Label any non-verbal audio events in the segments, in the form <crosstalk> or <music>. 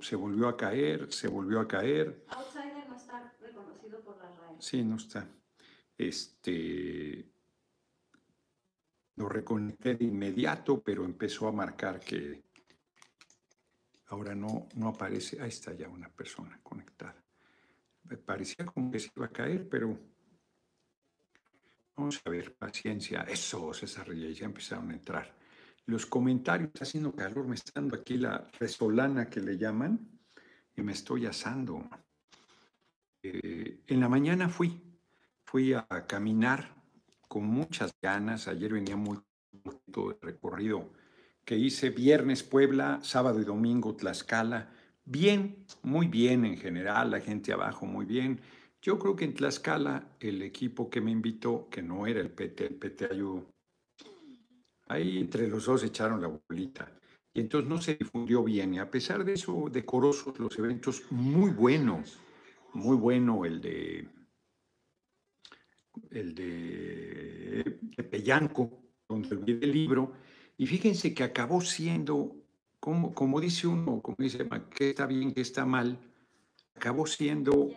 se volvió a caer, se volvió a caer. Outsider no está reconocido por la RAE. Sí, no está. Este, lo reconecté de inmediato, pero empezó a marcar que ahora no, no aparece. Ahí está ya una persona conectada. Me parecía como que se iba a caer, pero vamos a ver, paciencia. Eso, César Reyes, ya empezaron a entrar. Los comentarios, está haciendo calor, me está dando aquí la resolana que le llaman y me estoy asando. Eh, en la mañana fui, fui a caminar con muchas ganas. Ayer venía muy todo el recorrido que hice viernes Puebla, sábado y domingo Tlaxcala. Bien, muy bien en general, la gente abajo muy bien. Yo creo que en Tlaxcala el equipo que me invitó, que no era el PT, el PT ayudó, ahí entre los dos echaron la bolita. Y entonces no se difundió bien. Y a pesar de eso, decorosos los eventos, muy buenos. Muy bueno el de el de, de Pellanco, donde olvidé el libro. Y fíjense que acabó siendo, como, como dice uno, como dice, que está bien, que está mal, acabó siendo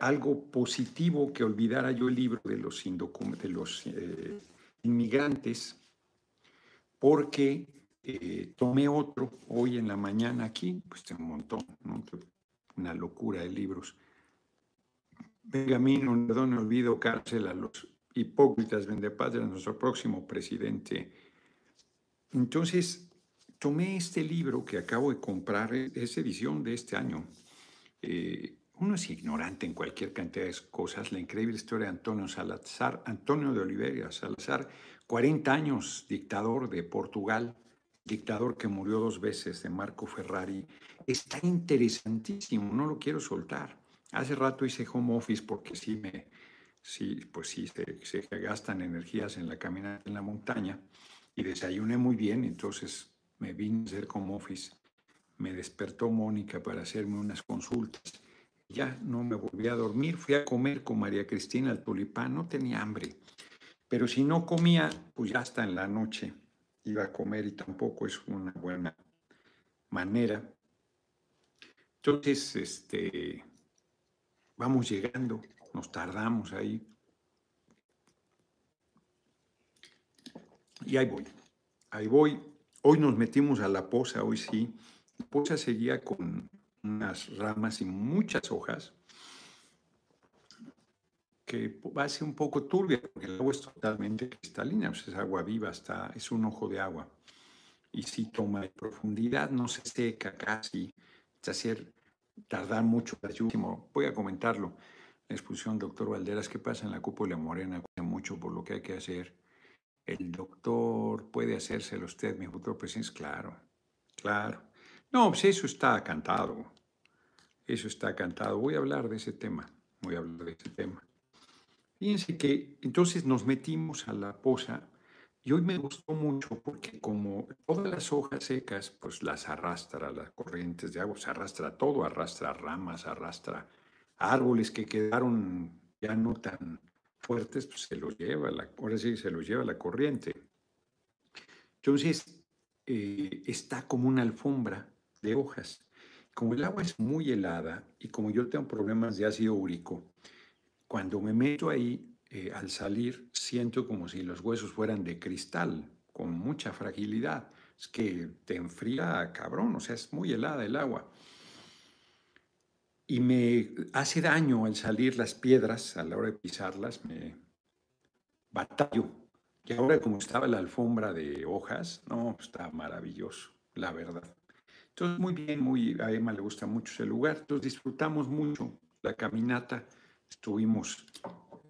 algo positivo que olvidara yo el libro de los, de los eh, inmigrantes, porque eh, tomé otro hoy en la mañana aquí, pues un montón, una locura de libros. Benjamín, perdón, olvido cárcel a los hipócritas, vendepadres, nuestro próximo presidente. Entonces, tomé este libro que acabo de comprar, es edición de este año. Eh, uno es ignorante en cualquier cantidad de cosas. La increíble historia de Antonio Salazar, Antonio de Oliveira Salazar, 40 años dictador de Portugal, dictador que murió dos veces de Marco Ferrari. Está interesantísimo, no lo quiero soltar. Hace rato hice home office porque sí me, sí, pues sí, se, se gastan energías en la caminata en la montaña y desayuné muy bien, entonces me vine a hacer home office. Me despertó Mónica para hacerme unas consultas ya no me volví a dormir, fui a comer con María Cristina al tulipán, no tenía hambre, pero si no comía, pues ya hasta en la noche iba a comer y tampoco es una buena manera. Entonces, este, vamos llegando, nos tardamos ahí. Y ahí voy, ahí voy. Hoy nos metimos a la poza, hoy sí. La poza seguía con unas ramas y muchas hojas, que va a ser un poco turbia, porque el agua es totalmente cristalina, pues es agua viva, está, es un ojo de agua. Y si toma profundidad, no se seca casi, es hacer tardar mucho Voy a comentarlo. La expulsión doctor Valderas, ¿qué pasa en la cúpula morena? Mucho por lo que hay que hacer. El doctor puede hacérselo usted, mi futuro presidente. Claro, claro. No, pues eso está cantado. Eso está cantado. Voy a hablar de ese tema. Voy a hablar de ese tema. Fíjense que entonces nos metimos a la poza y hoy me gustó mucho porque como todas las hojas secas, pues las arrastra las corrientes de agua, se arrastra todo, arrastra ramas, arrastra árboles que quedaron ya no tan fuertes, pues se los lleva, la, ahora sí se los lleva la corriente. Entonces, eh, está como una alfombra de hojas. Como el agua es muy helada y como yo tengo problemas de ácido úrico, cuando me meto ahí, eh, al salir, siento como si los huesos fueran de cristal, con mucha fragilidad. Es que te enfría cabrón, o sea, es muy helada el agua. Y me hace daño al salir las piedras, a la hora de pisarlas, me batallo. Y ahora como estaba la alfombra de hojas, no, está maravilloso, la verdad. Entonces, muy bien, muy, a Emma le gusta mucho ese lugar. Entonces, disfrutamos mucho la caminata. Estuvimos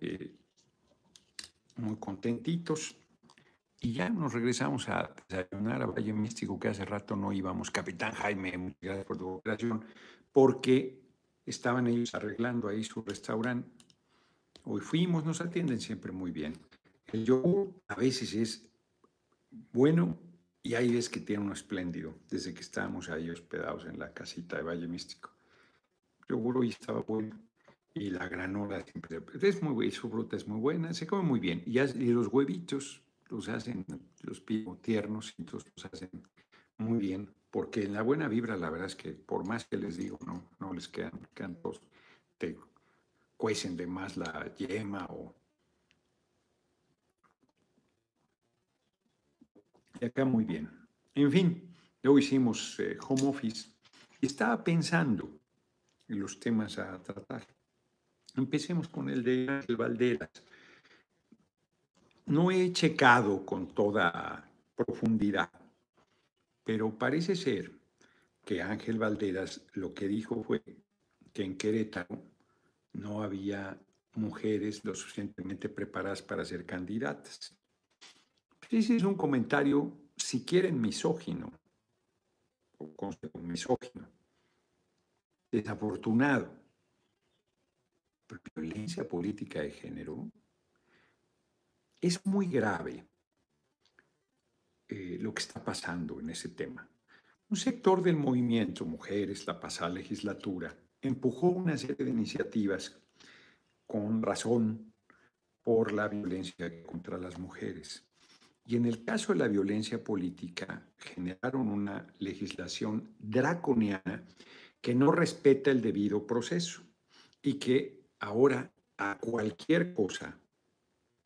eh, muy contentitos. Y ya nos regresamos a desayunar a Valle Místico, que hace rato no íbamos. Capitán Jaime, muchas gracias por tu operación, porque estaban ellos arreglando ahí su restaurante. Hoy fuimos, nos atienden siempre muy bien. El yogur a veces es bueno, y ahí ves que tiene uno espléndido, desde que estábamos ahí hospedados en la casita de Valle Místico. Seguro y estaba bueno. Y la granola siempre es muy buena, su fruta es muy buena, se come muy bien. Y, los huevitos los hacen, los pido tiernos, entonces los hacen muy bien. porque en la buena vibra la verdad es que por más que les digo, no, no les quedan cantos, te cuecen de más la yema o... Y acá muy bien. En fin, luego hicimos eh, home office y estaba pensando en los temas a tratar. Empecemos con el de Ángel Valderas. No he checado con toda profundidad, pero parece ser que Ángel Valderas lo que dijo fue que en Querétaro no había mujeres lo suficientemente preparadas para ser candidatas. Ese es un comentario, si quieren, misógino, o misógino, desafortunado. Violencia política de género es muy grave eh, lo que está pasando en ese tema. Un sector del movimiento Mujeres, la pasada legislatura, empujó una serie de iniciativas con razón por la violencia contra las mujeres. Y en el caso de la violencia política, generaron una legislación draconiana que no respeta el debido proceso y que ahora a cualquier cosa,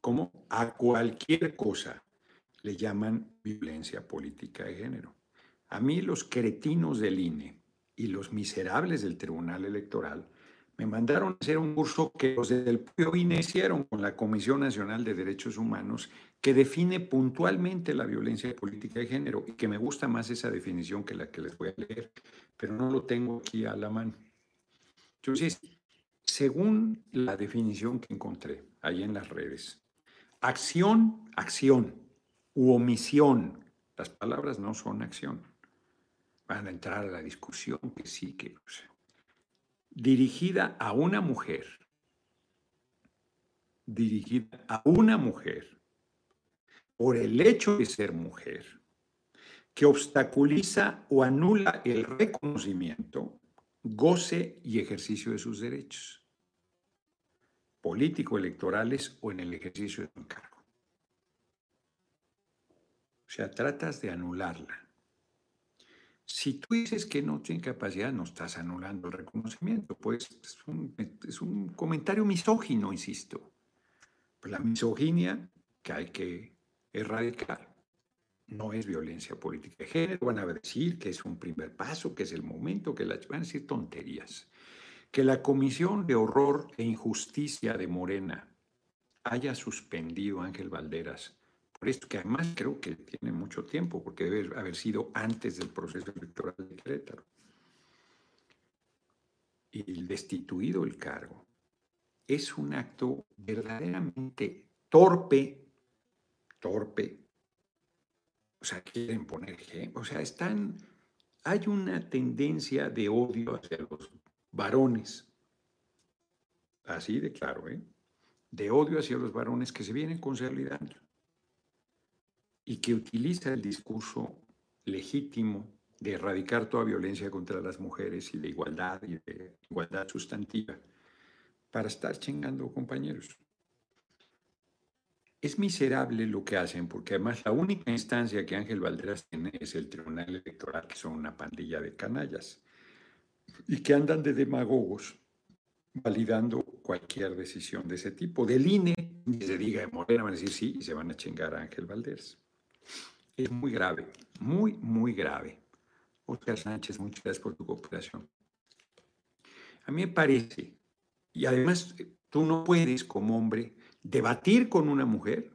como a cualquier cosa, le llaman violencia política de género. A mí los cretinos del INE y los miserables del Tribunal Electoral me mandaron a hacer un curso que los del propio INE hicieron con la Comisión Nacional de Derechos Humanos, que define puntualmente la violencia política de género y que me gusta más esa definición que la que les voy a leer, pero no lo tengo aquí a la mano. Entonces, según la definición que encontré ahí en las redes, acción, acción u omisión, las palabras no son acción. Van a entrar a la discusión que sí, que dirigida a una mujer, dirigida a una mujer por el hecho de ser mujer, que obstaculiza o anula el reconocimiento, goce y ejercicio de sus derechos político-electorales o en el ejercicio de un cargo. O sea, tratas de anularla. Si tú dices que no tiene capacidad, no estás anulando el reconocimiento. Pues es un, comentario misógino, insisto. La misoginia que hay que erradicar no es violencia política de género. Van a decir que es un primer paso, que es el momento, que las, van a decir tonterías. Que la Comisión de Horror e Injusticia de Morena haya suspendido a Ángel Valderas esto que además creo que tiene mucho tiempo, porque debe haber sido antes del proceso electoral de Querétaro. Y destituido el cargo es un acto verdaderamente torpe, torpe. O sea, quieren poner, o sea, están, hay una tendencia de odio hacia los varones. Así de claro, ¿eh? De odio hacia los varones que se vienen consolidando y que utiliza el discurso legítimo de erradicar toda violencia contra las mujeres y de igualdad y de igualdad sustantiva para estar chingando compañeros. Es miserable lo que hacen porque además la única instancia que Ángel Valderas tiene es el Tribunal Electoral, que son una pandilla de canallas y que andan de demagogos validando cualquier decisión de ese tipo. Del INE, y se diga de Morena, van a decir sí y se van a chingar a Ángel Valderas es muy grave, muy, muy grave. Oscar Sánchez, muchas gracias por tu cooperación. A mí me parece, y además tú no puedes como hombre debatir con una mujer,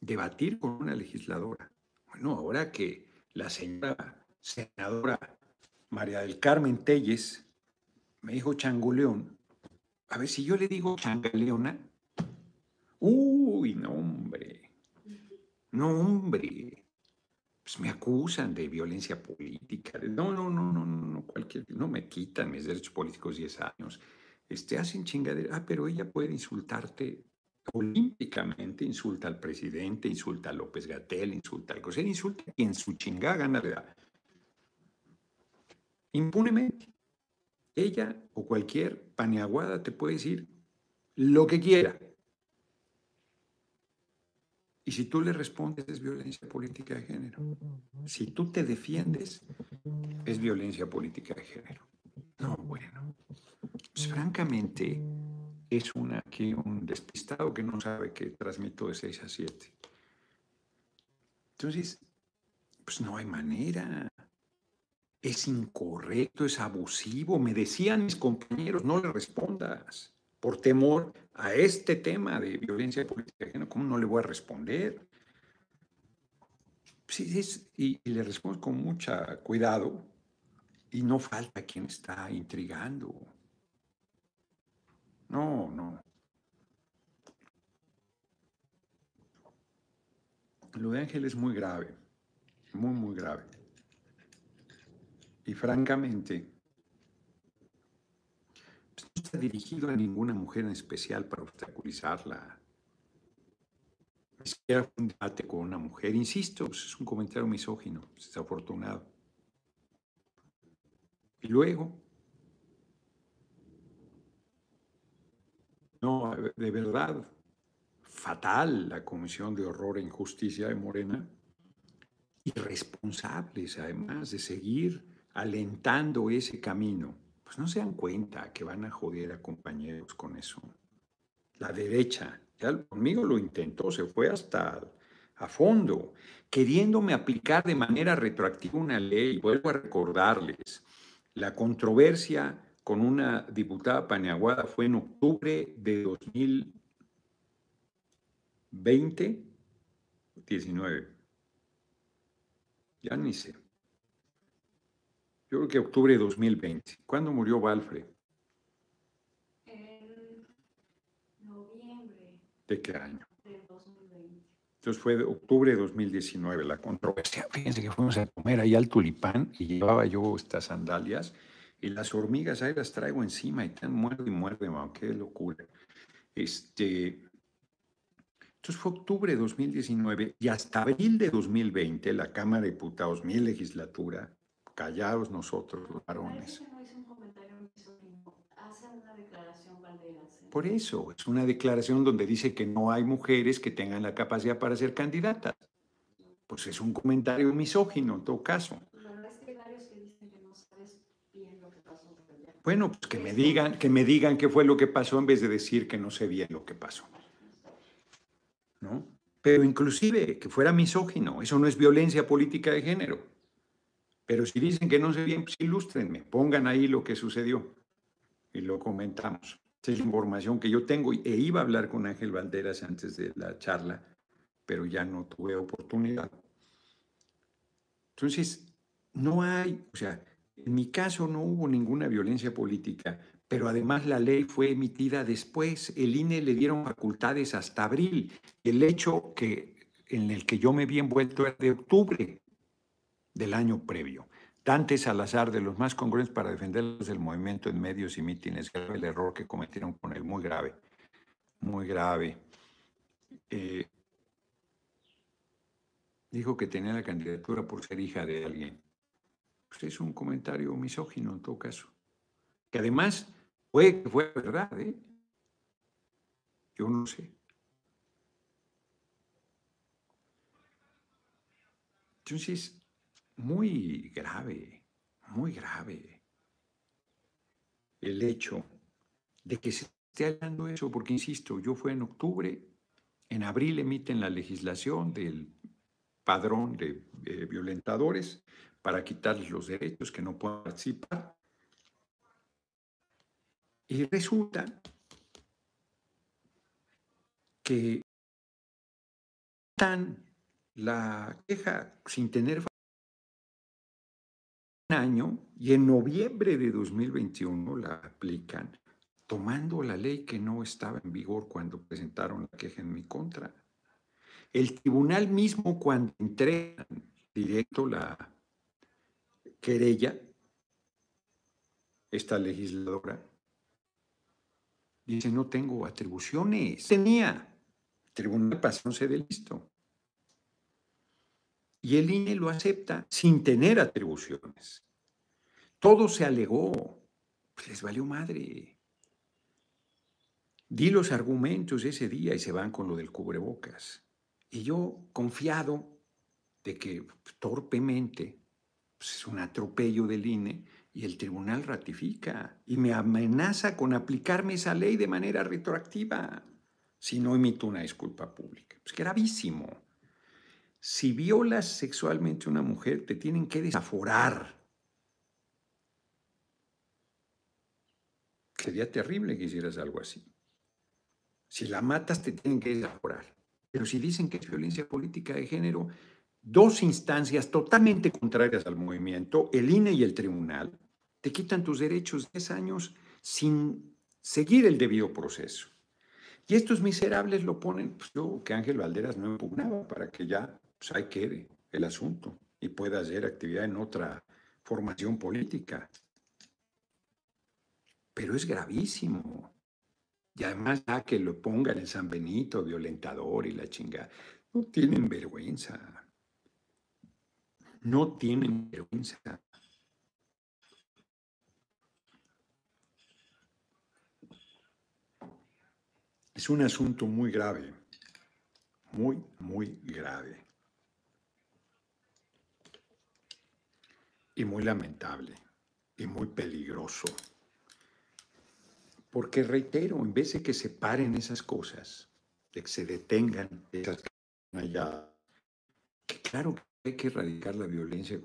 debatir con una legisladora. Bueno, ahora que la señora senadora María del Carmen Telles me dijo changuleón, a ver si yo le digo changaleona, uy, no hombre, no hombre, pues, me acusan de violencia política. no, no, no, no, no, cualquier, no me quitan mis derechos políticos 10 años. Este, hacen chingadera. Ah, pero ella puede insultarte olímpicamente, insulta al presidente, insulta a López Gatel, insulta al José, insulta a quien su chingada gana le. Impunemente. Ella o cualquier paneaguada te puede decir lo que quiera. Y si tú le respondes es violencia política de género. Si tú te defiendes es violencia política de género. No, bueno. Pues francamente es una, aquí un despistado que no sabe que transmito de 6 a 7. Entonces, pues no hay manera. Es incorrecto, es abusivo. Me decían mis compañeros, no le respondas por temor a este tema de violencia política. ¿Cómo no le voy a responder? Sí, es, y, y le respondo con mucho cuidado y no falta quien está intrigando. No, no. Lo de Ángel es muy grave, muy, muy grave. Y francamente, pues, no está dirigido a ninguna mujer en especial para obstaculizarla. Ni siquiera un debate con una mujer, insisto, pues, es un comentario misógino, desafortunado. Y luego, no, de verdad, fatal la Comisión de Horror e Injusticia de Morena, irresponsables además de seguir alentando ese camino. Pues no se dan cuenta que van a joder a compañeros con eso. La derecha, ya conmigo lo intentó, se fue hasta a fondo, queriéndome aplicar de manera retroactiva una ley. Vuelvo a recordarles, la controversia con una diputada paneaguada fue en octubre de 2020, 19. Ya ni sé. Yo creo que octubre de 2020. ¿Cuándo murió Valfre? En noviembre ¿De qué año? del 2020. Entonces fue de octubre de 2019 la controversia. Fíjense que fuimos a comer ahí al tulipán y llevaba yo estas sandalias y las hormigas ahí las traigo encima y están muerde y muerde, mamá, qué locura. Este, entonces fue octubre de 2019 y hasta abril de 2020 la Cámara de Diputados, mi legislatura, callados nosotros los varones. Por eso, es una declaración donde dice que no hay mujeres que tengan la capacidad para ser candidatas. Pues es un comentario misógino en todo caso. Bueno, es que hay varios que dicen que no sabes bien lo que pasó. pero ya. Bueno, pues que me digan, que me digan qué fue lo que pasó en vez de decir que no sé bien lo que pasó. ¿No? Pero inclusive que fuera misógino, eso no es violencia política de género. Pero si dicen que no sé bien, pues ilústrenme, pongan ahí lo que sucedió y lo comentamos. Esa es la información que yo tengo e iba a hablar con Ángel Valderas antes de la charla, pero ya no tuve oportunidad. Entonces, no hay, o sea, en mi caso no hubo ninguna violencia política, pero además la ley fue emitida después. El INE le dieron facultades hasta abril. El hecho que, en el que yo me vi envuelto era de octubre del año previo. Dante Salazar, de los más congruentes para defenderlos del movimiento en medios y mítines, grave el error que cometieron con él, muy grave, muy grave. Eh, dijo que tenía la candidatura por ser hija de alguien. Es un comentario misógino en todo caso. Que además fue, fue verdad, ¿eh? Yo no sé. Entonces, muy grave, muy grave el hecho de que se esté hablando eso, porque insisto, yo fue en octubre, en abril emiten la legislación del padrón de eh, violentadores para quitarles los derechos que no puedan participar. Y resulta que dan la queja sin tener un año y en noviembre de 2021 la aplican tomando la ley que no estaba en vigor cuando presentaron la queja en mi contra. El tribunal mismo cuando entregan directo la querella, esta legisladora, dice no tengo atribuciones. Tenía. El tribunal pasóse de listo. Y el INE lo acepta sin tener atribuciones. Todo se alegó. Pues les valió madre. Di los argumentos ese día y se van con lo del cubrebocas. Y yo confiado de que torpemente pues, es un atropello del INE y el tribunal ratifica y me amenaza con aplicarme esa ley de manera retroactiva si no emito una disculpa pública. Es gravísimo. Si violas sexualmente a una mujer, te tienen que desaforar. Sería terrible que hicieras algo así. Si la matas, te tienen que desaforar. Pero si dicen que es violencia política de género, dos instancias totalmente contrarias al movimiento, el INE y el tribunal, te quitan tus derechos 10 años sin seguir el debido proceso. Y estos miserables lo ponen, pues yo que Ángel Valderas no impugnaba para que ya pues ahí quede el asunto y pueda hacer actividad en otra formación política. Pero es gravísimo. Y además ya que lo pongan en San Benito, violentador y la chingada. No tienen vergüenza. No tienen vergüenza. Es un asunto muy grave, muy, muy grave. Y muy lamentable y muy peligroso. Porque reitero, en vez de que se paren esas cosas, de que se detengan esas allá, que claro que hay que erradicar la violencia.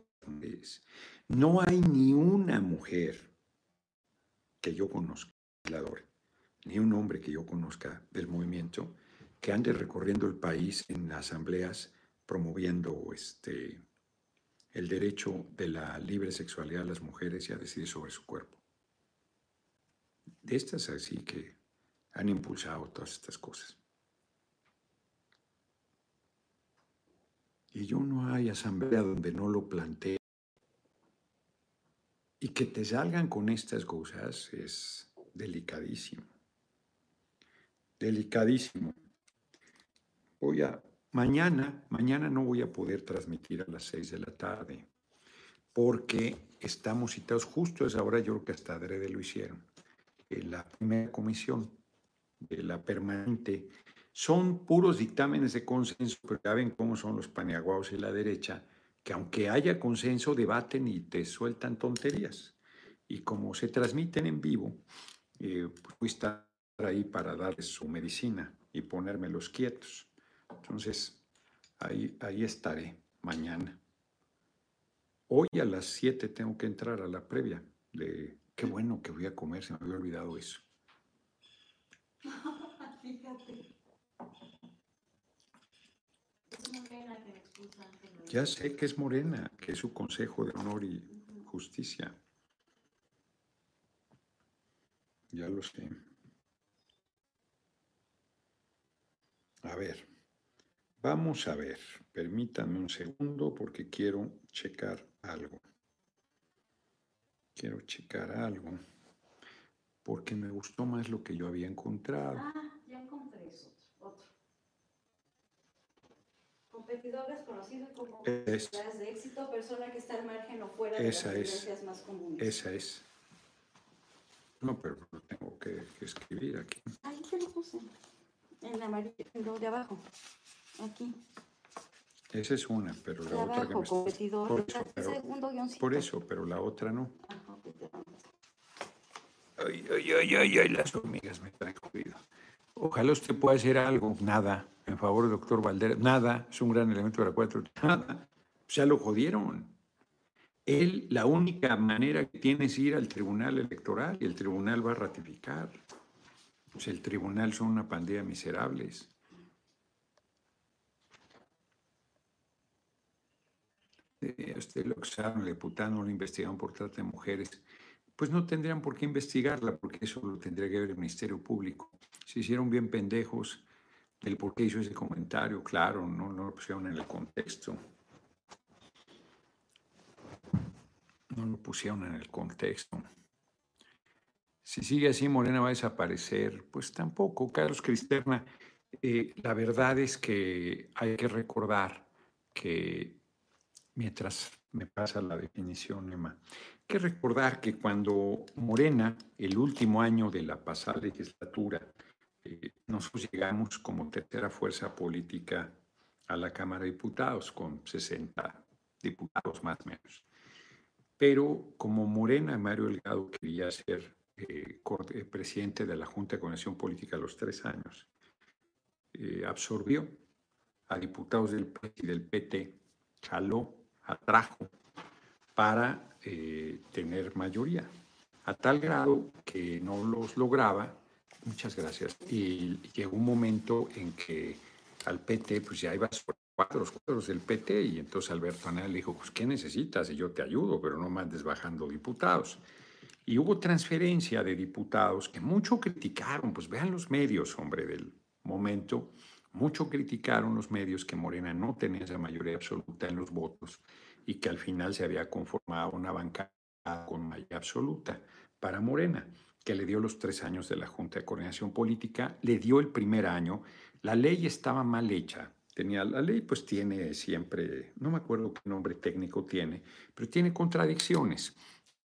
No hay ni una mujer que yo conozca, ni un hombre que yo conozca del movimiento que ande recorriendo el país en asambleas promoviendo este, el derecho de la libre sexualidad de las mujeres y a decidir sobre su cuerpo. De estas así que han impulsado todas estas cosas. Y yo no hay asamblea donde no lo plantee. Y que te salgan con estas cosas es delicadísimo. Delicadísimo. Voy a, mañana, mañana no voy a poder transmitir a las seis de la tarde, porque estamos citados justo a esa hora, yo creo que hasta adrede lo hicieron, en la primera comisión de la permanente son puros dictámenes de consenso, pero ya ven cómo son los paniaguados y la derecha, que aunque haya consenso, debaten y te sueltan tonterías. Y como se transmiten en vivo, eh, pues estar ahí para darles su medicina y ponérmelos quietos. Entonces, ahí, ahí estaré mañana. Hoy a las 7 tengo que entrar a la previa de qué bueno que voy a comer, se me había olvidado eso. <laughs> Fíjate. Ya sé que es Morena, que es su Consejo de Honor y Justicia. Ya lo sé. A ver, vamos a ver. Permítanme un segundo porque quiero checar algo. Quiero checar algo porque me gustó más lo que yo había encontrado. Ah, ya encontré eso, otro. Conocidos como es, de éxito, persona que está al margen o fuera de las tendencias más comunes. Esa es. No, pero lo tengo que, escribir aquí. Ahí te lo puse. En amarillo, en lo de abajo. Aquí. Esa es una, pero la otra abajo, que me competidor, por eso, pero, segundo por eso, pero la otra no. Ay, ay, ay, ay, ay, las hormigas me traen jodido. Ojalá usted pueda hacer algo, nada, en favor del doctor Valdera, nada, es un gran elemento de la cuatro, nada, ya lo jodieron. Él, la única manera que tiene es ir al tribunal electoral y el tribunal va a ratificar. Pues el tribunal son una pandilla miserables. Eh, usted lo sabe, el diputado lo investigaron por trata de mujeres pues no tendrían por qué investigarla, porque eso lo tendría que ver el Ministerio Público. Se hicieron bien pendejos del por qué hizo ese comentario, claro, no, no lo pusieron en el contexto. No lo pusieron en el contexto. Si sigue así, Morena va a desaparecer. Pues tampoco, Carlos Cristerna. Eh, la verdad es que hay que recordar que mientras me pasa la definición, Emma, que recordar que cuando Morena, el último año de la pasada legislatura, eh, nosotros llegamos como tercera fuerza política a la Cámara de Diputados con 60 diputados más o menos. Pero como Morena, Mario Delgado quería ser eh, eh, presidente de la Junta de Conexión Política a los tres años, eh, absorbió a diputados del y del PT, jaló, atrajo para tener mayoría, a tal grado que no los lograba. Muchas gracias. Y llegó un momento en que al PT pues ya iba sobre cuatro, los cuadros del PT y entonces Alberto Anaya le dijo, pues ¿qué necesitas? Y yo te ayudo, pero no mandes bajando diputados. Y hubo transferencia de diputados que mucho criticaron, pues vean los medios, hombre, del momento, mucho criticaron los medios que Morena no tenía esa mayoría absoluta en los votos y que al final se había conformado una bancada con mayoría absoluta para Morena, que le dio los tres años de la Junta de Coordinación Política, le dio el primer año, la ley estaba mal hecha, tenía la ley, pues tiene siempre, no me acuerdo qué nombre técnico tiene, pero tiene contradicciones.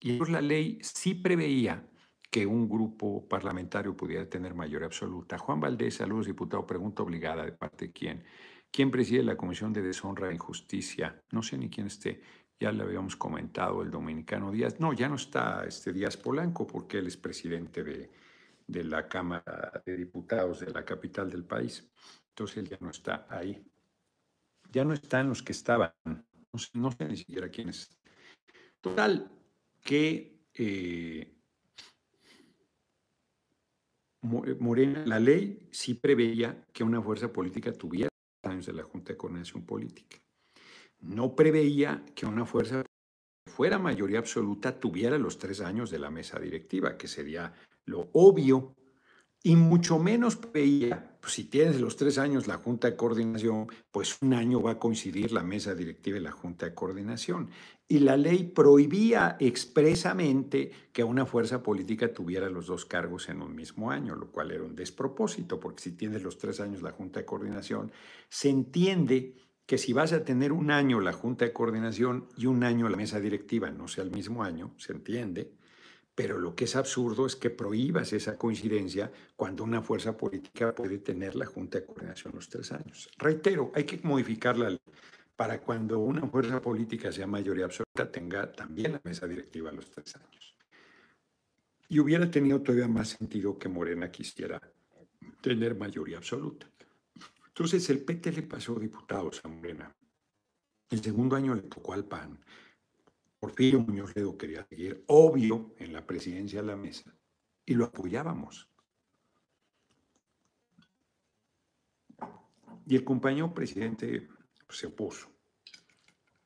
Y la ley sí preveía que un grupo parlamentario pudiera tener mayoría absoluta. Juan Valdés, saludos, diputado, pregunta obligada de parte de quién. ¿Quién preside la Comisión de Deshonra e Injusticia? No sé ni quién esté. Ya le habíamos comentado el dominicano Díaz. No, ya no está este Díaz Polanco porque él es presidente de, de la Cámara de Diputados de la capital del país. Entonces él ya no está ahí. Ya no están los que estaban. No sé, ni siquiera quiénes. Total, que eh, Morena, la ley sí preveía que una fuerza política tuviera años de la Junta de Coordinación Política. No preveía que una fuerza fuera mayoría absoluta tuviera los tres años de la mesa directiva, que sería lo obvio y mucho menos veía, pues si tienes los tres años la Junta de Coordinación, pues un año va a coincidir la mesa directiva y la Junta de Coordinación. Y la ley prohibía expresamente que una fuerza política tuviera los dos cargos en un mismo año, lo cual era un despropósito, porque si tienes los tres años la Junta de Coordinación, se entiende que si vas a tener un año la Junta de Coordinación y un año la mesa directiva, no sea el mismo año, se entiende, pero lo que es absurdo es que prohíbas esa coincidencia cuando una fuerza política puede tener la Junta de Coordinación los tres años. Reitero, hay que modificarla para cuando una fuerza política sea mayoría absoluta tenga también la mesa directiva los tres años. Y hubiera tenido todavía más sentido que Morena quisiera tener mayoría absoluta. Entonces el PT le pasó diputados a Morena. El segundo año le tocó al PAN Porfirio Muñoz Ledo quería seguir, obvio, en la presidencia de la mesa, y lo apoyábamos. Y el compañero presidente pues, se opuso.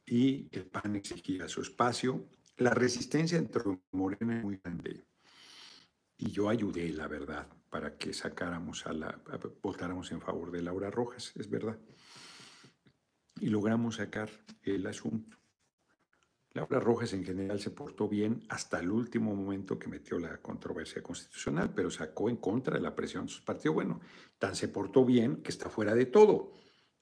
Y el PAN exigía su espacio. La resistencia entre Morena es muy grande. Y yo ayudé, la verdad, para que sacáramos a la, votáramos en favor de Laura Rojas, es verdad. Y logramos sacar el asunto. Laura Rojas en general se portó bien hasta el último momento que metió la controversia constitucional, pero sacó en contra de la presión de sus partidos. Bueno, tan se portó bien que está fuera de todo.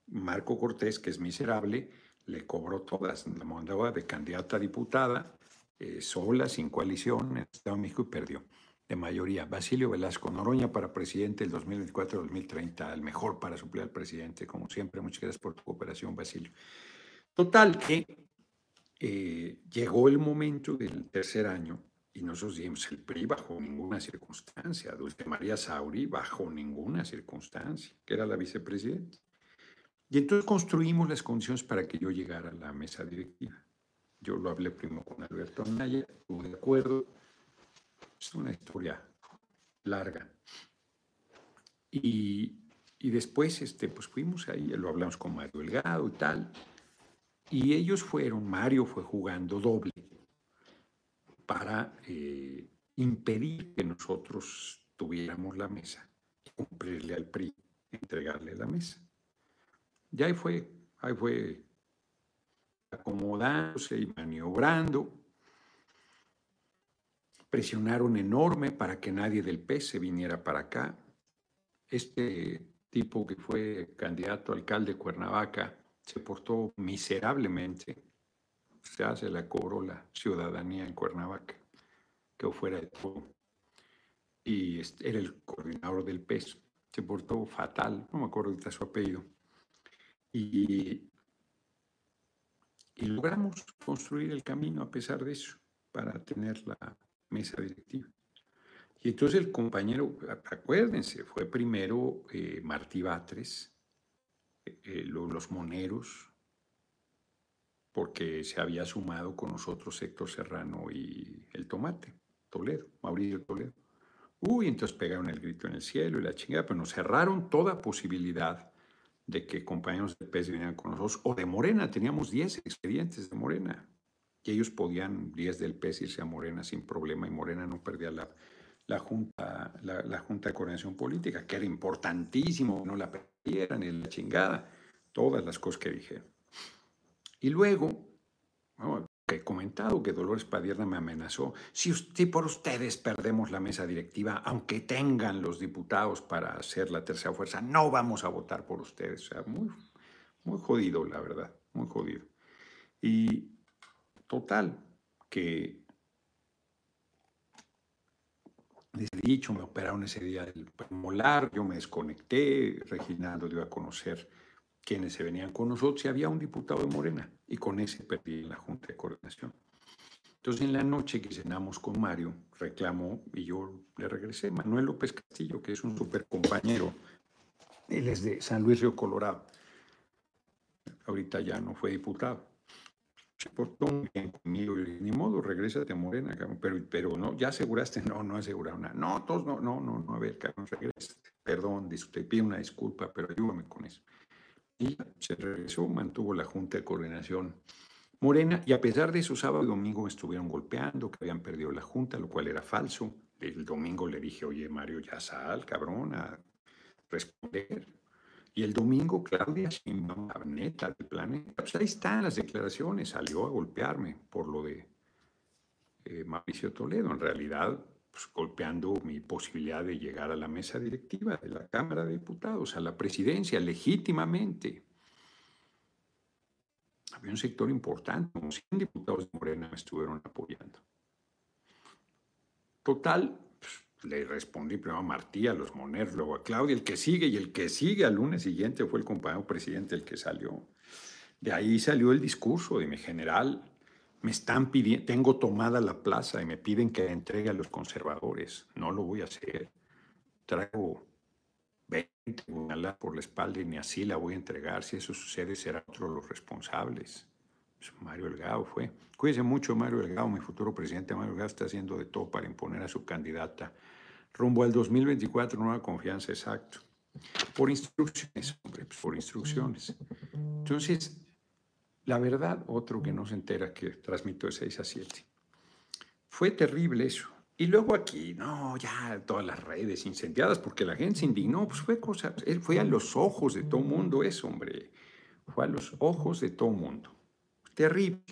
Marco Cortés, que es miserable, le cobró todas. La mandaba de candidata a diputada, eh, sola, sin coalición, en el Estado de México y perdió de mayoría. Basilio Velasco Noroña para presidente del 2024-2030, el mejor para suplir al presidente, como siempre. Muchas gracias por tu cooperación, Basilio. Total, que eh, llegó el momento del tercer año y nosotros dijimos, el PRI bajo ninguna circunstancia, Dulce María Sauri bajo ninguna circunstancia, que era la vicepresidenta. Y entonces construimos las condiciones para que yo llegara a la mesa directiva. Yo lo hablé primero con Alberto Anaya, estuve de acuerdo. Es una historia larga. Y, y después este, pues fuimos ahí, lo hablamos con Mario Delgado y tal. Y ellos fueron, Mario fue jugando doble para eh, impedir que nosotros tuviéramos la mesa cumplirle al PRI, entregarle la mesa. Y ahí fue, ahí fue acomodándose y maniobrando. Presionaron enorme para que nadie del PS se viniera para acá. Este tipo que fue candidato alcalde de Cuernavaca, se portó miserablemente, sea, se la cobró la ciudadanía en Cuernavaca, que fuera de todo. Y era el coordinador del PES. Se portó fatal, no me acuerdo ahorita su apellido. Y, y logramos construir el camino a pesar de eso, para tener la mesa directiva. Y entonces el compañero, acuérdense, fue primero eh, Martí Batres, eh, los moneros, porque se había sumado con nosotros Héctor Serrano y el Tomate, Toledo, Mauricio Toledo. Uy, entonces pegaron el grito en el cielo y la chingada, pero nos cerraron toda posibilidad de que compañeros de PES vinieran con nosotros, o de Morena, teníamos 10 expedientes de Morena, y ellos podían 10 del PES irse a Morena sin problema, y Morena no perdía la, la junta, la, Junta de Coordinación Política, que era importantísimo, no la perdieran en la chingada, todas las cosas que dije. Y luego, que he comentado que Dolores Padierna me amenazó, si, usted, por ustedes perdemos la mesa directiva, aunque tengan los diputados para hacer la tercera fuerza, no vamos a votar por ustedes. O sea, muy, muy jodido, la verdad, muy jodido. Y total, que Desde dicho, me operaron ese día del molar, yo me desconecté, Reginaldo dio a conocer quiénes se venían con nosotros y había un diputado de Morena y con ese perdí en la Junta de Coordinación. Entonces en la noche que cenamos con Mario, reclamó y yo le regresé. Manuel López Castillo, que es un super compañero, él es de San Luis Río Colorado. Ahorita ya no fue diputado se portó bien conmigo. Ni modo, regrésate a Morena, Pero, pero no, ¿ya aseguraste? No, no aseguraron nada. No, todos no, no, no, no, a ver, cabrón, regrésate. Perdón, te pido una disculpa, pero ayúdame con eso. Y se regresó, mantuvo la Junta de Coordinación Morena, y a pesar de eso, sábado y domingo estuvieron golpeando, que habían perdido la Junta, lo cual era falso. El domingo le dije, oye, Mario, ya sal, cabrón, a responder. Y el domingo Claudia la neta del planeta, pues ahí están las declaraciones, salió a golpearme por lo de eh, Mauricio Toledo, en realidad pues, golpeando mi posibilidad de llegar a la mesa directiva de la Cámara de Diputados, a la presidencia, legítimamente. Había un sector importante, como 100 diputados de Morena me estuvieron apoyando. Total, le respondí primero a Martí, a los Moner, luego a Claudia, el que sigue, y el que sigue al lunes siguiente fue el compañero presidente el que salió. De ahí salió el discurso de mi general. Me están pidiendo, tengo tomada la plaza y me piden que entregue a los conservadores. No lo voy a hacer. Traigo 20 por la espalda y ni así la voy a entregar. Si eso sucede, serán otros los responsables. Pues Mario Elgado fue. Cuídese mucho, Mario Elgado, mi futuro presidente. Mario Elgado está haciendo de todo para imponer a su candidata rumbo al 2024, nueva confianza, exacto. Por instrucciones, hombre, pues, por instrucciones. Entonces, la verdad, otro que no se entera que transmito de 6 a 7. Fue terrible eso. Y luego aquí, no, ya todas las redes incendiadas porque la gente se indignó, pues fue cosa, fue a los ojos de todo mundo eso, hombre. Fue a los ojos de todo mundo. Terrible.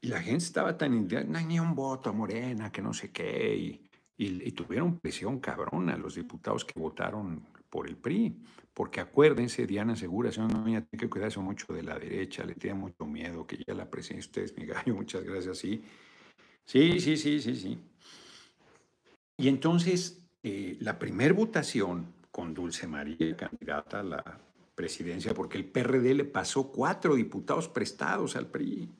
Y la gente estaba tan indignada, no hay ni un voto a Morena, que no sé qué. Y, y, tuvieron presión cabrona los diputados que votaron por el PRI, porque acuérdense, Diana Segura, señor Noña, tiene que cuidarse mucho de la derecha, le tiene mucho miedo, que ya la presidencia, usted es mi gallo, <laughs> muchas gracias, sí. Sí, sí, sí, sí, sí. Y entonces, eh, la primer votación con Dulce María, candidata a la presidencia, porque el PRD le pasó cuatro diputados prestados al PRI,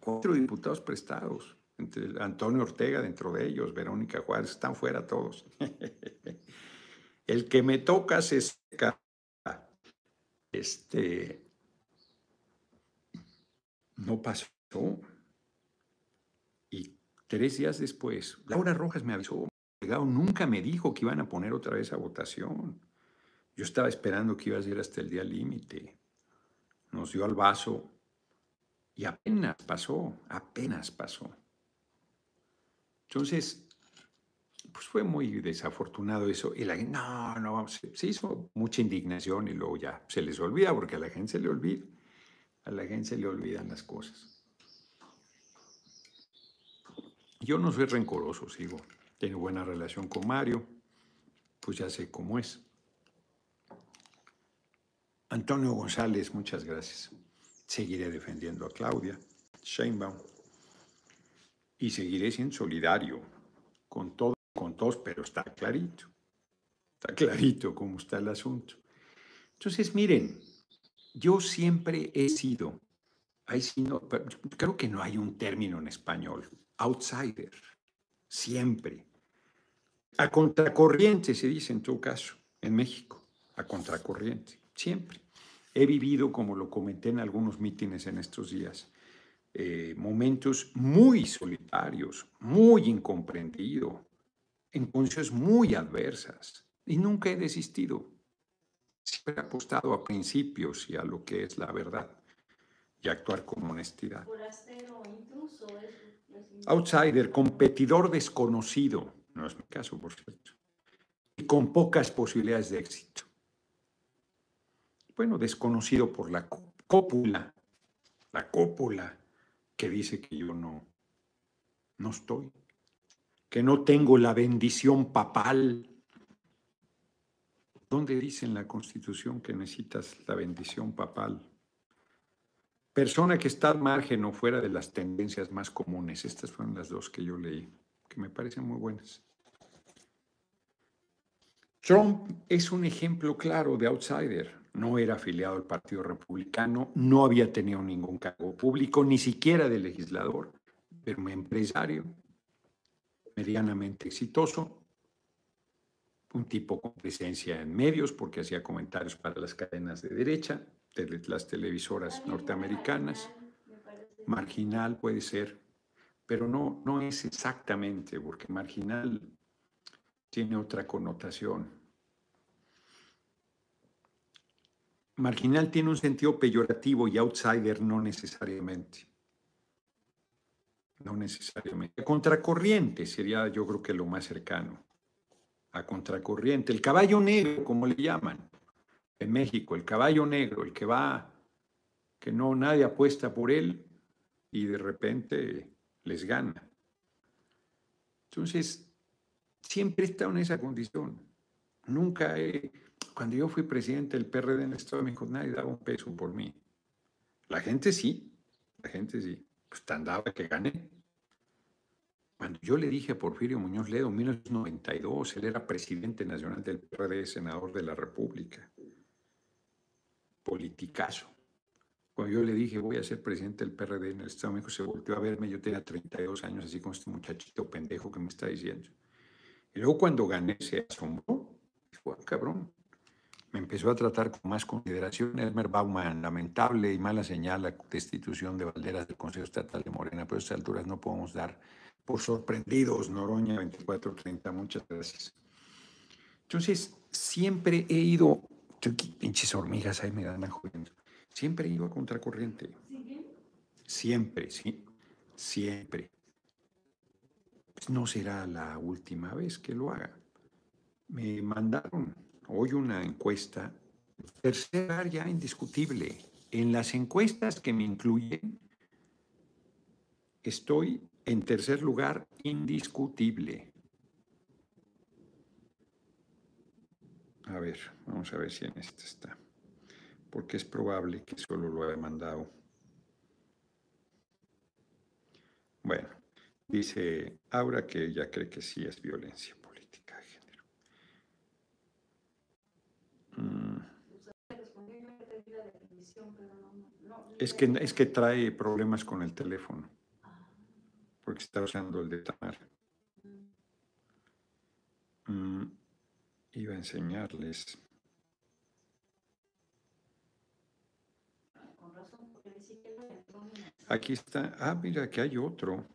cuatro diputados prestados. Antonio Ortega dentro de ellos, Verónica Juárez, están fuera todos. <laughs> El que me toca se seca. Este no pasó. Y tres días después, Laura Rojas me avisó. Nunca me dijo que iban a poner otra vez a votación. Yo estaba esperando que iba a ser hasta el día límite. Nos dio al vaso y apenas pasó, apenas pasó. Entonces, pues fue muy desafortunado eso. Y la gente, no, no, se, se, hizo mucha indignación y luego ya se les olvida, porque a la gente se le olvida. A la gente se le olvidan las cosas. Yo no soy rencoroso, sigo. Tengo buena relación con Mario, pues ya sé cómo es. Antonio González, muchas gracias. Seguiré defendiendo a Claudia Sheinbaum y seguiré siendo solidario con, todo, con todos, pero está clarito, está clarito cómo está el asunto. Entonces, miren, yo siempre he sido, creo que no hay un término en español, outsider, siempre. A contracorriente se dice en todo caso, en México, a contracorriente, siempre. He vivido, como lo comenté en algunos mítines en estos días, eh, momentos muy solitarios, muy incomprendido, en condiciones muy adversas, y nunca he desistido. Siempre he apostado a principios y a lo que es la verdad y actuar con honestidad. Outsider, competidor desconocido, no es mi caso, por cierto, y con pocas posibilidades de éxito. Bueno, desconocido por la cópula, la cópula que dice que yo no, no estoy, que no tengo la bendición papal. ¿Dónde dice en la Constitución que necesitas la bendición papal? Persona que está al margen o fuera de las tendencias más comunes. Estas fueron las dos que yo leí, que me parecen muy buenas. Trump es un ejemplo claro de outsider no era afiliado al Partido Republicano, no había tenido ningún cargo público, ni siquiera de legislador, pero un empresario medianamente exitoso, un tipo con presencia en medios porque hacía comentarios para las cadenas de derecha, de las televisoras norteamericanas, marginal puede ser, pero no, no es exactamente, porque marginal tiene otra connotación. Marginal tiene un sentido peyorativo y outsider no necesariamente. No necesariamente. Contracorriente sería yo creo que lo más cercano. A contracorriente. El caballo negro, como le llaman en México, el caballo negro, el que va, que no nadie apuesta por él y de repente les gana. Entonces, siempre he estado en esa condición. Nunca he, cuando yo fui presidente del PRD en el Estado de México, nadie daba un peso por mí. La gente sí, la gente sí. Pues tan daba que gané. Cuando yo le dije a Porfirio Muñoz Ledo en 1992, él era presidente nacional del PRD, senador de la República. Politicazo. Cuando yo le dije, voy a ser presidente del PRD en el Estado de México, se volvió a verme, yo tenía 32 años, así como este muchachito pendejo que me está diciendo. Y luego cuando gané, se asombró. Dijo, ah, cabrón, me empezó a tratar con más consideración. Elmer Bauman, lamentable y mala señal la destitución de Valderas del Consejo Estatal de Morena, pero a estas alturas no podemos dar por sorprendidos. Noroña 2430, muchas gracias. Entonces, siempre he ido, pinches hormigas ahí me dan a Siempre he ido a contracorriente. Siempre, sí, siempre. Pues no será la última vez que lo haga. Me mandaron hoy una encuesta, tercer ya indiscutible. En las encuestas que me incluyen, estoy en tercer lugar indiscutible. A ver, vamos a ver si en esta está. Porque es probable que solo lo haya mandado. Bueno, dice Aura que ella cree que sí es violencia. Mm. Es que, es que trae problemas con el teléfono, porque está usando el de Tamar. Mm, iba a enseñarles. Aquí está. Ah, mira, que hay otro.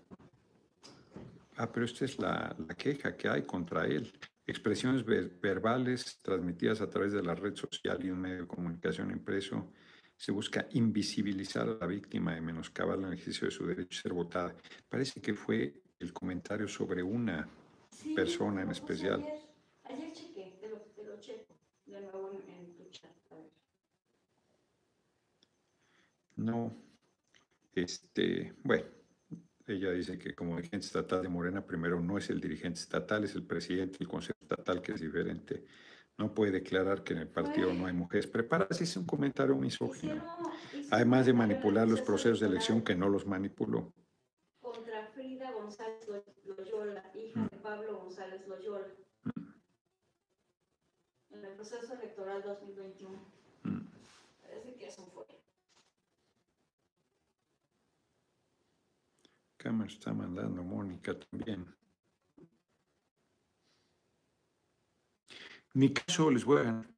Ah, pero esta es la, la queja que hay contra él expresiones verbales transmitidas a través de la red social y un medio de comunicación impreso, se busca invisibilizar a la víctima y menoscabar el ejercicio de su derecho a ser votada. Parece que fue el comentario sobre una persona en especial. Ayer, chequé, te lo, te lo, checo de nuevo en, tu chat. No, este, bueno. Ella dice que como dirigente estatal de Morena, primero no es el dirigente estatal, es el presidente del Consejo Estatal, que es diferente. No puede declarar que en el partido no hay mujeres. Prepárase, es un comentario misógino. Además de manipular los procesos de elección que no los manipuló. Contra Frida González Loyola, hija de Pablo González Loyola. En el proceso electoral 2021. Parece que son fuera. Acá está mandando Mónica también. Mi caso les voy a ganar.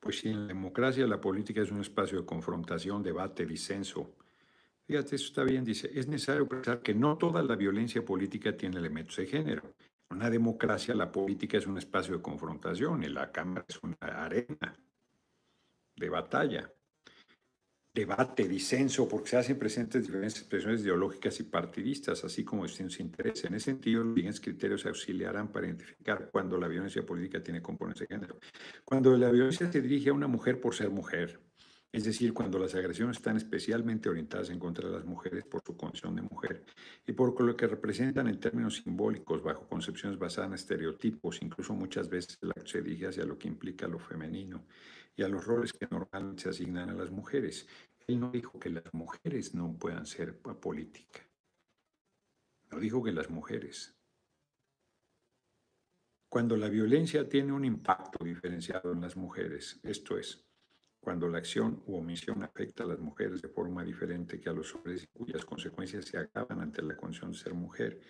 Pues sí, en la democracia la política es un espacio de confrontación, debate, disenso. Fíjate, eso está bien, dice, es necesario pensar que no toda la violencia política tiene elementos de género. En una democracia la política es un espacio de confrontación y la Cámara es una arena de batalla debate, disenso, porque se hacen presentes diferentes expresiones ideológicas y partidistas, así como distintos intereses. En ese sentido, los siguientes criterios auxiliarán para identificar cuando la violencia política tiene componentes de género. Cuando la violencia se dirige a una mujer por ser mujer, es decir, cuando las agresiones están especialmente orientadas en contra de las mujeres por su condición de mujer y por lo que representan en términos simbólicos bajo concepciones basadas en estereotipos, incluso muchas veces la se dirige hacia lo que implica lo femenino y a los roles que normalmente se asignan a las mujeres. Él no dijo que las mujeres no puedan ser política. No dijo que las mujeres. Cuando la violencia tiene un impacto diferenciado en las mujeres, esto es, cuando la acción u omisión afecta a las mujeres de forma diferente que a los hombres y cuyas consecuencias se acaban ante la condición de ser mujer,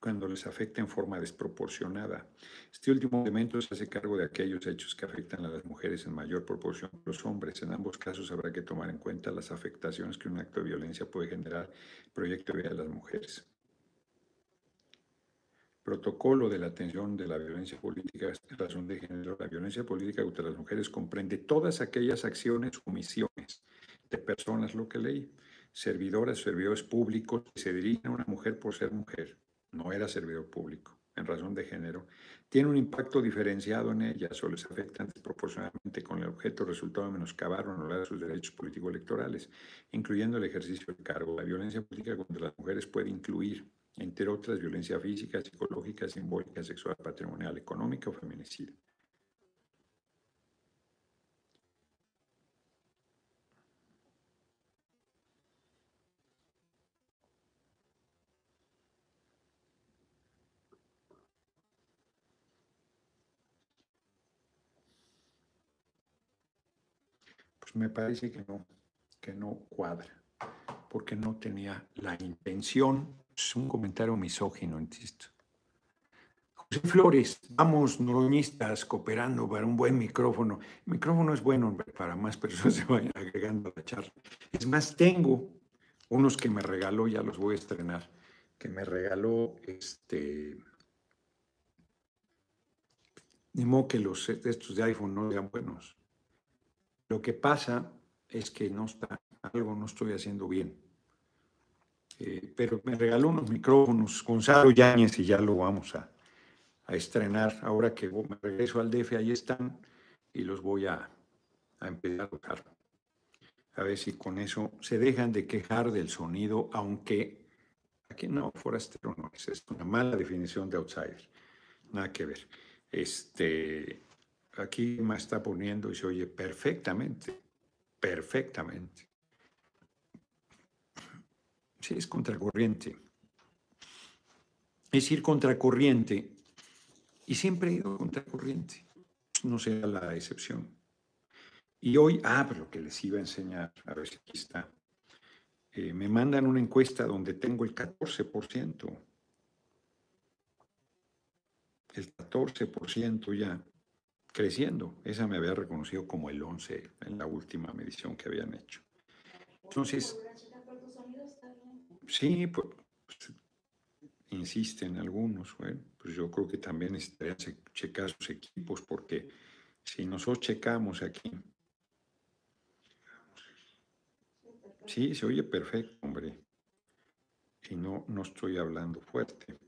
cuando les afecta en forma desproporcionada. Este último elemento se hace cargo de aquellos hechos que afectan a las mujeres en mayor proporción que los hombres. En ambos casos habrá que tomar en cuenta las afectaciones que un acto de violencia puede generar proyecto de vida de las mujeres. Protocolo de la atención de la violencia política razón de género. La violencia política contra las mujeres comprende todas aquellas acciones o omisiones de personas, lo que leí, servidoras, servidores públicos que se dirigen a una mujer por ser mujer no era servidor público en razón de género, tiene un impacto diferenciado en ellas o les afecta desproporcionadamente con el objeto resultado de menoscabar o anular sus derechos político-electorales, incluyendo el ejercicio del cargo. La violencia política contra las mujeres puede incluir, entre otras, violencia física, psicológica, simbólica, sexual, patrimonial, económica o feminicida. Me parece que no, que no cuadra, porque no tenía la intención. Es un comentario misógino, insisto. José Flores, vamos, noroñistas, cooperando para un buen micrófono. El micrófono es bueno para más personas <laughs> se vayan agregando a la charla. Es más, tengo unos que me regaló, ya los voy a estrenar, que me regaló este. Ni modo que los estos de iPhone no sean buenos. Lo que pasa es que no está, algo no estoy haciendo bien. Eh, pero me regaló unos micrófonos Gonzalo Yáñez y ya lo vamos a, estrenar. Ahora que me regreso al DF, ahí están y los voy a, empezar a tocar. A ver si con eso se dejan de quejar del sonido, aunque aquí no, forastero no es, es una mala definición de outsider. Nada que ver. Este, Aquí me está poniendo y se oye perfectamente, perfectamente. Sí, es contracorriente. Es ir contracorriente. Y siempre he ido contracorriente. No será la excepción. Y hoy, ah, pero lo que les iba a enseñar, a ver si aquí está. Eh, me mandan una encuesta donde tengo el 14%. El 14% ya creciendo. Esa me había reconocido como el 11 en la última medición que habían hecho. Entonces, sí, pues, insisten algunos. Bueno, pues yo creo que también necesitarían checar sus equipos porque si nosotros checamos aquí, sí, se oye perfecto, hombre. Y no, no estoy hablando fuerte.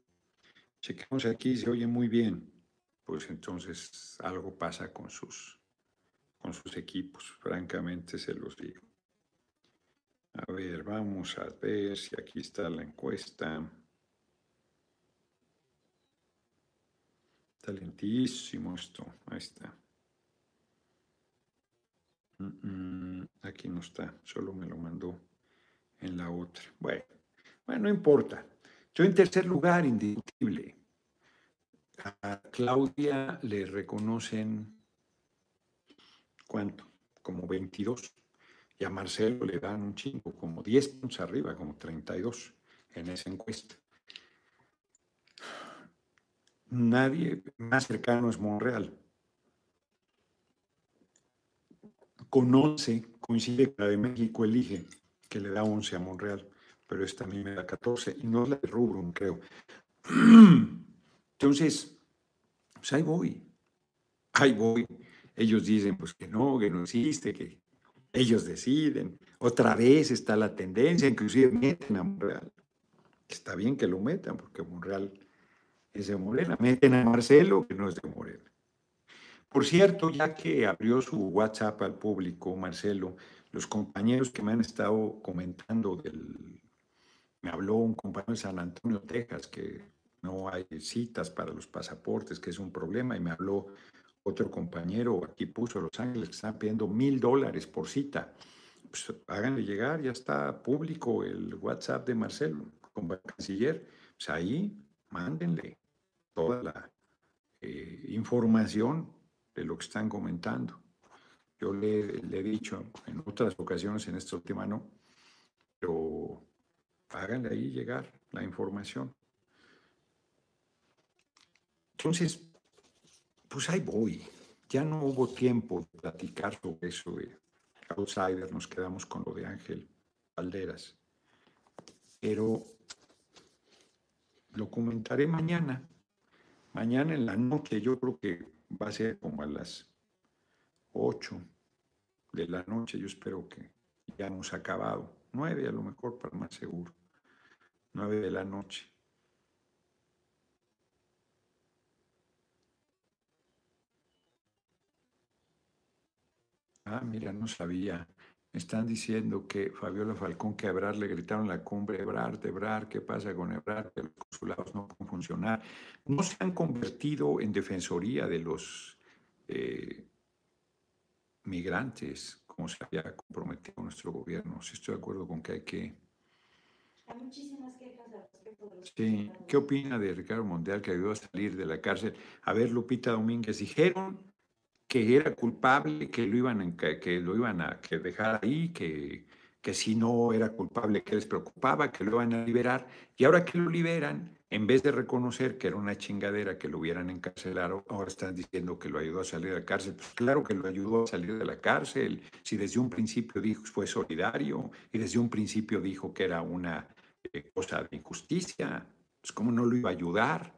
Checamos aquí, se oye muy bien pues entonces algo pasa con sus, con sus equipos, francamente se los digo. A ver, vamos a ver si aquí está la encuesta. Talentísimo esto, ahí está. Aquí no está, solo me lo mandó en la otra. Bueno, bueno, no importa. Yo en tercer lugar, indiscutible. A Claudia le reconocen, ¿cuánto? Como 22. Y a Marcelo le dan un chingo, como 10 puntos arriba, como 32 en esa encuesta. Nadie más cercano es Monreal. Con 11 coincide que la de México elige, que le da 11 a Monreal, pero esta a mí me da 14 y no es la de Rubrum, creo. <clears throat> Entonces, pues ahí voy, ahí voy. Ellos dicen pues que no, que no existe, que ellos deciden. Otra vez está la tendencia, inclusive meten a Monreal. Está bien que lo metan, porque Monreal es de Morena. Meten a Marcelo, que no es de Morena. Por cierto, ya que abrió su WhatsApp al público, Marcelo, los compañeros que me han estado comentando del... Me habló un compañero de San Antonio, Texas, que no hay citas para los pasaportes, que es un problema, y me habló otro compañero, aquí puso Los Ángeles, que están pidiendo mil dólares por cita. Pues háganle llegar, ya está público el WhatsApp de Marcelo, con canciller. Pues ahí, mándenle toda la eh, información de lo que están comentando. Yo le, he dicho en otras ocasiones, en esta última no, pero háganle ahí llegar la información. Entonces, pues ahí voy. Ya no hubo tiempo de platicar sobre eso de Outsider, nos quedamos con lo de Ángel Valderas. Pero lo comentaré mañana. Mañana en la noche, yo creo que va a ser como a las 8 de la noche. Yo espero que ya hemos acabado. 9 a lo mejor, para más seguro. 9 de la noche. Ah, mira, no sabía. Están diciendo que Fabiola Falcón, que a Ebrard le gritaron la cumbre, Ebrard, Ebrard, ¿qué pasa con Ebrard? Que los consulados no pueden funcionar. No se han convertido en defensoría de los eh, migrantes, como se había comprometido nuestro gobierno. Sí estoy de acuerdo con que hay que... Hay muchísimas quejas al respecto de los Sí, ¿qué opina de Ricardo Mondial que ayudó a salir de la cárcel? A ver, Lupita Domínguez, dijeron que era culpable, que lo iban, que, lo iban a que dejar ahí, que, que si no era culpable, que les preocupaba, que lo iban a liberar. Y ahora que lo liberan, en vez de reconocer que era una chingadera que lo hubieran encarcelado, ahora están diciendo que lo ayudó a salir de la cárcel. Pues claro que lo ayudó a salir de la cárcel. Si desde un principio dijo fue solidario y desde un principio dijo que era una eh, cosa de injusticia, pues cómo no lo iba a ayudar.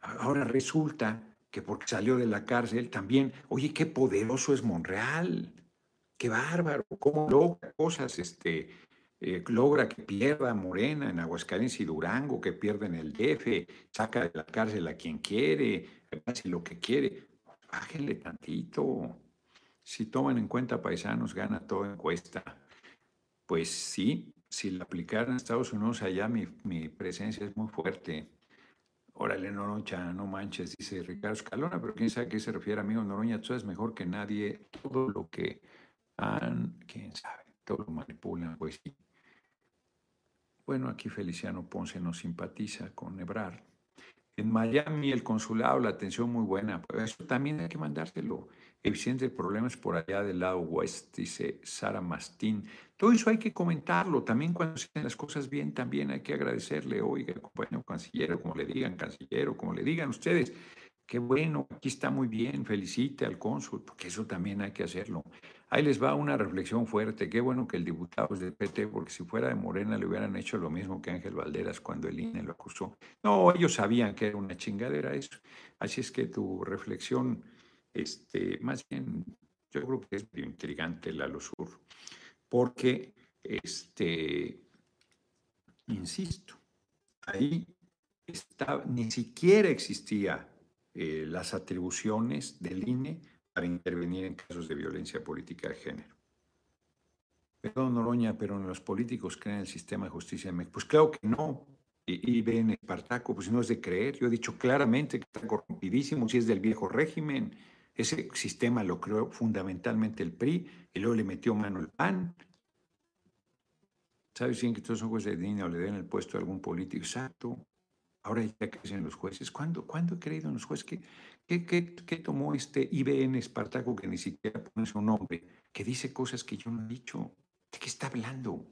Ahora resulta que porque salió de la cárcel también, oye, qué poderoso es Monreal, qué bárbaro, cómo logra cosas, este, eh, logra que pierda Morena en Aguascalientes y Durango, que pierda en el DF, saca de la cárcel a quien quiere, hace lo que quiere. Bájenle tantito. Si toman en cuenta paisanos, gana toda encuesta. Pues sí, si la aplicaran en Estados Unidos, allá mi, mi presencia es muy fuerte. Órale, Noroña, no manches, dice Ricardo Escalona, pero quién sabe a qué se refiere, amigo Noroña, tú eres mejor que nadie, todo lo que han, quién sabe, todo lo manipulan, pues sí. Bueno, aquí Feliciano Ponce nos simpatiza con Ebrard. En Miami, el consulado, la atención muy buena, pues eso también hay que mandárselo. Eficiente problemas por allá del lado oeste, dice Sara Mastín. Todo eso hay que comentarlo. También cuando se hacen las cosas bien, también hay que agradecerle, oiga, compañero canciller, como le digan, canciller, como le digan ustedes. Qué bueno, aquí está muy bien, felicite al cónsul, porque eso también hay que hacerlo. Ahí les va una reflexión fuerte. Qué bueno que el diputado es del PT, porque si fuera de Morena le hubieran hecho lo mismo que Ángel Valderas cuando el INE lo acusó. No, ellos sabían que era una chingadera eso. Así es que tu reflexión este, más bien, yo creo que es intrigante la Sur, porque, este, insisto, ahí está, ni siquiera existía eh, las atribuciones del INE para intervenir en casos de violencia política de género. Perdón, Noroña, pero los políticos creen el sistema de justicia de México. Pues claro que no. Y, y ven Espartaco, pues no es de creer. Yo he dicho claramente que está corrompidísimo si es del viejo régimen. Ese sistema lo creó fundamentalmente el PRI y luego le metió mano el PAN. ¿Sabes bien que todos son jueces de dinero le den el puesto a algún político? Exacto. Ahora ya crecen los jueces. ¿Cuándo, ¿Cuándo he creído en los jueces? ¿Qué, qué, qué, tomó este IBN Espartaco que ni siquiera pone su nombre? Que dice cosas que yo no he dicho. ¿De qué está hablando?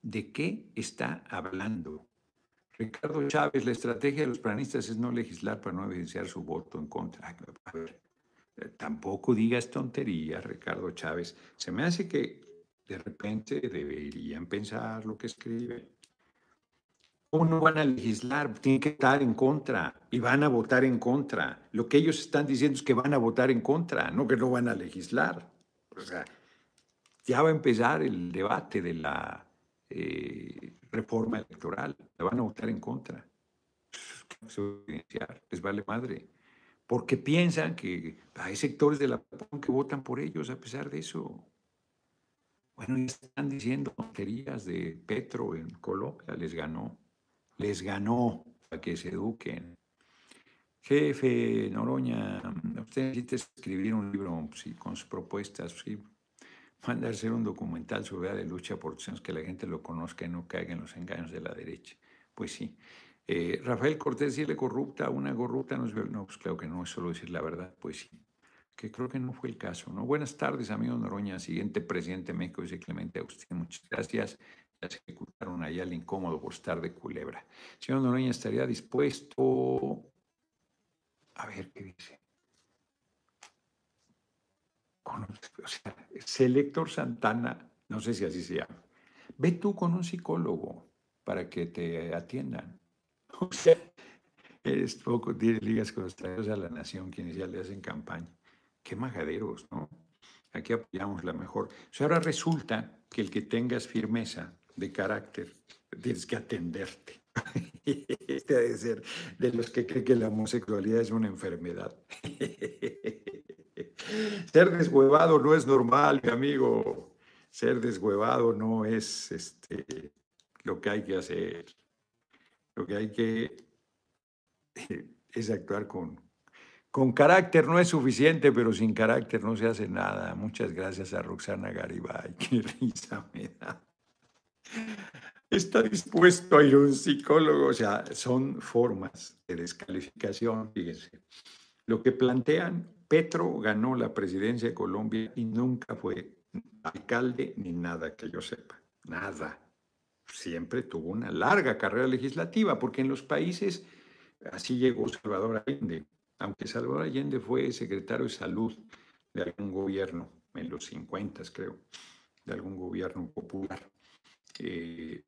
¿De qué está hablando? Ricardo Chávez, la estrategia de los planistas es no legislar para no evidenciar su voto en contra. A ver, eh, tampoco digas tonterías, Ricardo Chávez. Se me hace que de repente deberían pensar lo que escriben. ¿Cómo no van a legislar? Tienen que estar en contra y van a votar en contra. Lo que ellos están diciendo es que van a votar en contra, no que no van a legislar. O sea, ya va a empezar el debate de la eh, reforma electoral, la van a votar en contra. Les vale madre. Porque piensan que hay sectores de la población que votan por ellos a pesar de eso. Bueno, están diciendo tonterías de Petro en Colombia, les ganó. Les ganó para que se eduquen. Jefe Noroña, usted necesita escribir un libro con sus propuestas, sí, manda a hacer un documental sobre la lucha por que la gente lo conozca y no caiga en los engaños de la derecha. Pues sí. Eh, Rafael Cortés le corrupta, una corrupta, no, no, pues claro que no es solo decir la verdad, pues sí, que creo que no fue el caso. ¿no? Buenas tardes, amigo Noroña, siguiente presidente de México, dice Clemente Agustín, muchas gracias. Ya se ejecutaron allá el incómodo por estar de culebra. Señor Noroña, ¿estaría dispuesto? A ver qué dice o sea, Selector Santana, no sé si así se llama, ve tú con un psicólogo para que te atiendan. <laughs> O sea, eres poco, ligas con los traidores a la nación, quienes ya le hacen campaña. Qué majaderos, ¿no? Aquí apoyamos la mejor. O sea, ahora resulta que el que tengas firmeza de carácter, tienes que atenderte. <laughs> Este debe ser de los que creen que la homosexualidad es una enfermedad. <laughs> Ser deshuevado no es normal, mi amigo. Ser deshuevado no es este, lo que hay que hacer. Lo que hay que es actuar con, con carácter. No es suficiente, pero sin carácter no se hace nada. Muchas gracias a Roxana Garibay. <laughs> Qué risa me da. Está dispuesto a ir un psicólogo. O sea, son formas de descalificación, fíjense. Lo que plantean Petro ganó la presidencia de Colombia y nunca fue alcalde ni nada que yo sepa. Nada. Siempre tuvo una larga carrera legislativa, porque en los países así llegó Salvador Allende. Aunque Salvador Allende fue secretario de salud de algún gobierno, en los 50 creo, de algún gobierno popular. Eh,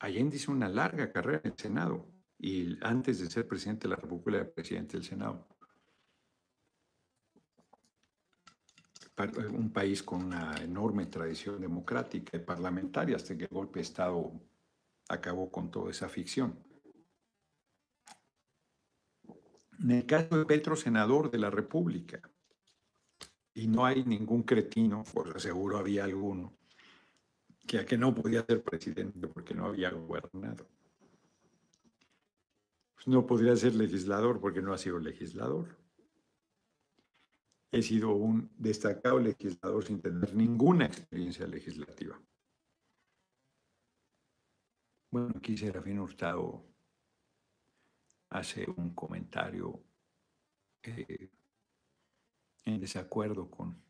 Allende hizo una larga carrera en el Senado y antes de ser presidente de la República era presidente del Senado. Un país con una enorme tradición democrática y parlamentaria hasta que el golpe de Estado acabó con toda esa ficción. En el caso de Petro, senador de la República, y no hay ningún cretino, pues seguro había alguno, que, que no podía ser presidente porque no había gobernado. Pues no podría ser legislador porque no ha sido legislador. He sido un destacado legislador sin tener ninguna experiencia legislativa. Bueno, aquí Serafín Hurtado hace un comentario eh, en desacuerdo con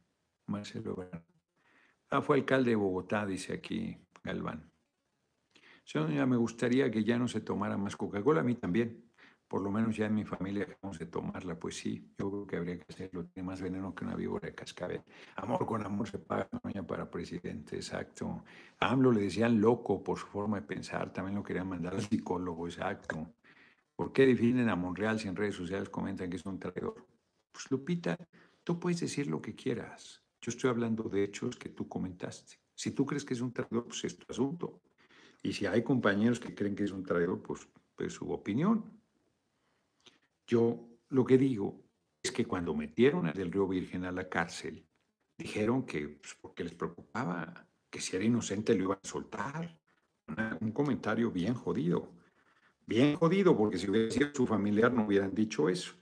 Marcelo. Ah, fue alcalde de Bogotá, dice aquí Galván. Señor, me gustaría que ya no se tomara más Coca-Cola, a mí también por lo menos ya en mi familia vamos de tomarla, pues sí, yo creo que habría que hacerlo, tiene más veneno que una víbora de cascabel. Amor con amor se paga, ¿no? para presidente, exacto. A AMLO le decían loco por su forma de pensar, también lo querían mandar al psicólogo, exacto. ¿Por qué definen a Monreal si en redes sociales comentan que es un traidor? Pues Lupita, tú puedes decir lo que quieras. Yo estoy hablando de hechos que tú comentaste. Si tú crees que es un traidor, pues es tu asunto. Y si hay compañeros que creen que es un traidor, pues, pues su opinión. Yo lo que digo es que cuando metieron a Del Río Virgen a la cárcel, dijeron que pues, porque les preocupaba que si era inocente lo iban a soltar. un comentario bien jodido. Bien jodido, porque si hubiera sido su familiar no hubieran dicho eso.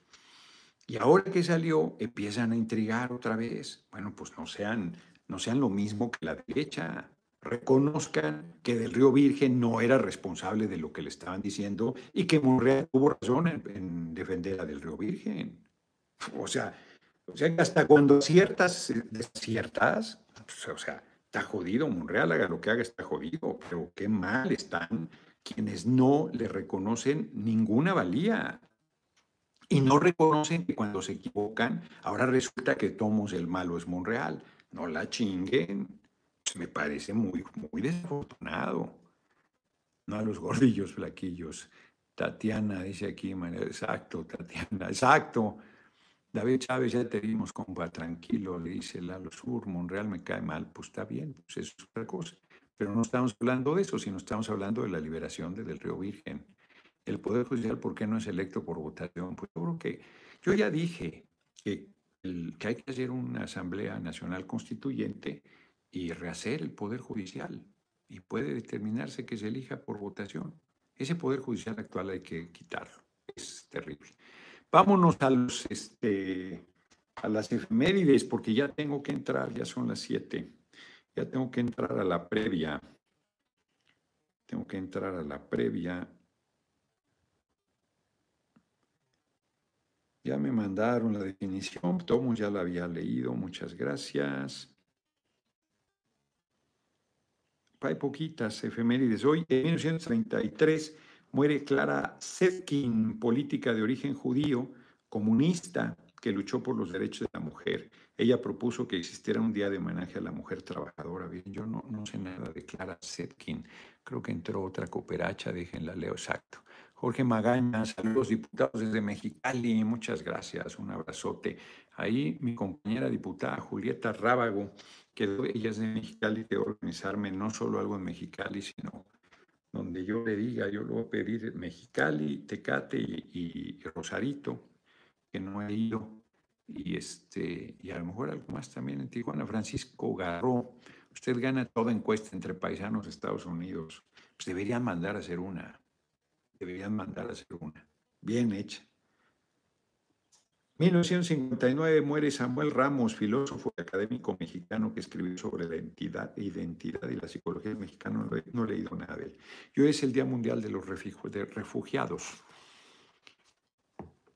Y ahora que salió, empiezan a intrigar otra vez. Bueno, pues no sean, no sean lo mismo que la derecha. Reconozcan que del Río Virgen no era responsable de lo que le estaban diciendo y que Monreal tuvo razón en, defender a del Río Virgen. O sea, o sea, hasta cuando ciertas, ciertas, o sea, está jodido, Monreal haga lo que haga, está jodido, pero qué mal están quienes no le reconocen ninguna valía y no reconocen que cuando se equivocan, ahora resulta que Tomos el malo es Monreal. No la chinguen. Pues, me parece muy, muy desafortunado. No a los gordillos flaquillos. Tatiana dice aquí, exacto, Tatiana, exacto. David Chávez, ya te dimos compa, tranquilo, le dice Lalo Sur, Monreal me cae mal, pues está bien, pues es otra cosa. Pero no estamos hablando de eso, sino estamos hablando de la liberación del Río Virgen. El Poder Judicial, ¿por qué no es electo por votación? Pues yo creo que yo ya dije que, que hay que hacer una Asamblea Nacional Constituyente y rehacer el Poder Judicial. Y puede determinarse que se elija por votación. Ese Poder Judicial actual hay que quitarlo. Es terrible. Vámonos a, los, este, a las efemérides, porque ya tengo que entrar, ya son las siete. Ya tengo que entrar a la previa. Tengo que entrar a la previa. Ya me mandaron la definición, Tomo ya la había leído, muchas gracias. Hay poquitas efemérides. Hoy, en 1933, muere Clara Zetkin, política de origen judío, comunista, que luchó por los derechos de la mujer. Ella propuso que existiera un día de homenaje a la mujer trabajadora. Bien, yo no, no sé nada de Clara Zetkin. Creo que entró otra cooperacha, déjenla leo exacto. Jorge Magaña, saludos diputados desde Mexicali, muchas gracias, un abrazote. Ahí mi compañera diputada Julieta Rábago, que ella es de Mexicali, de organizarme no solo algo en Mexicali, sino donde yo le diga, yo lo voy a pedir Mexicali, Tecate y, Rosarito, que no he ido, y, este, y a lo mejor algo más también en Tijuana. Francisco Garro, usted gana toda encuesta entre paisanos de Estados Unidos, pues deberían mandar a hacer una, deberían mandar a hacer una, bien hecha. 1959 muere Samuel Ramos, filósofo y académico mexicano que escribió sobre la identidad, identidad y la psicología mexicana. No, he leído nada de él. Y hoy es el Día Mundial de los Refugiados.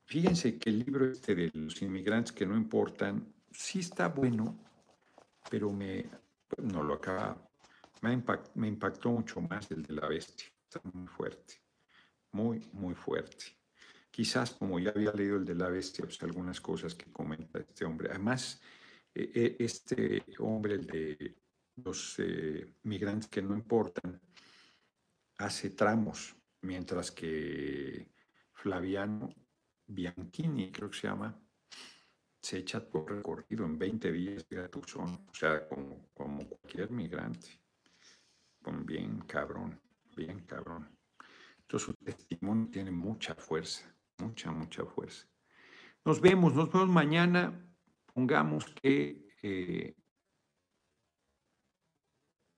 Fíjense que el libro este de los inmigrantes que no importan, sí está bueno, pero me, no lo acaba, me, me impactó mucho más el de la bestia. Está muy fuerte, muy, muy fuerte. Quizás, como ya había leído el de la bestia, pues algunas cosas que comenta este hombre. Además, e, e, este hombre, el de los eh, migrantes que no importan, hace tramos, mientras que Flaviano Bianchini, creo que se llama, se echa todo recorrido en 20 días de Gatuzón, o sea, como, cualquier migrante. Bien cabrón, bien cabrón. Entonces su testimonio tiene mucha fuerza mucha, mucha fuerza. Nos vemos, nos vemos mañana. Pongamos que, eh,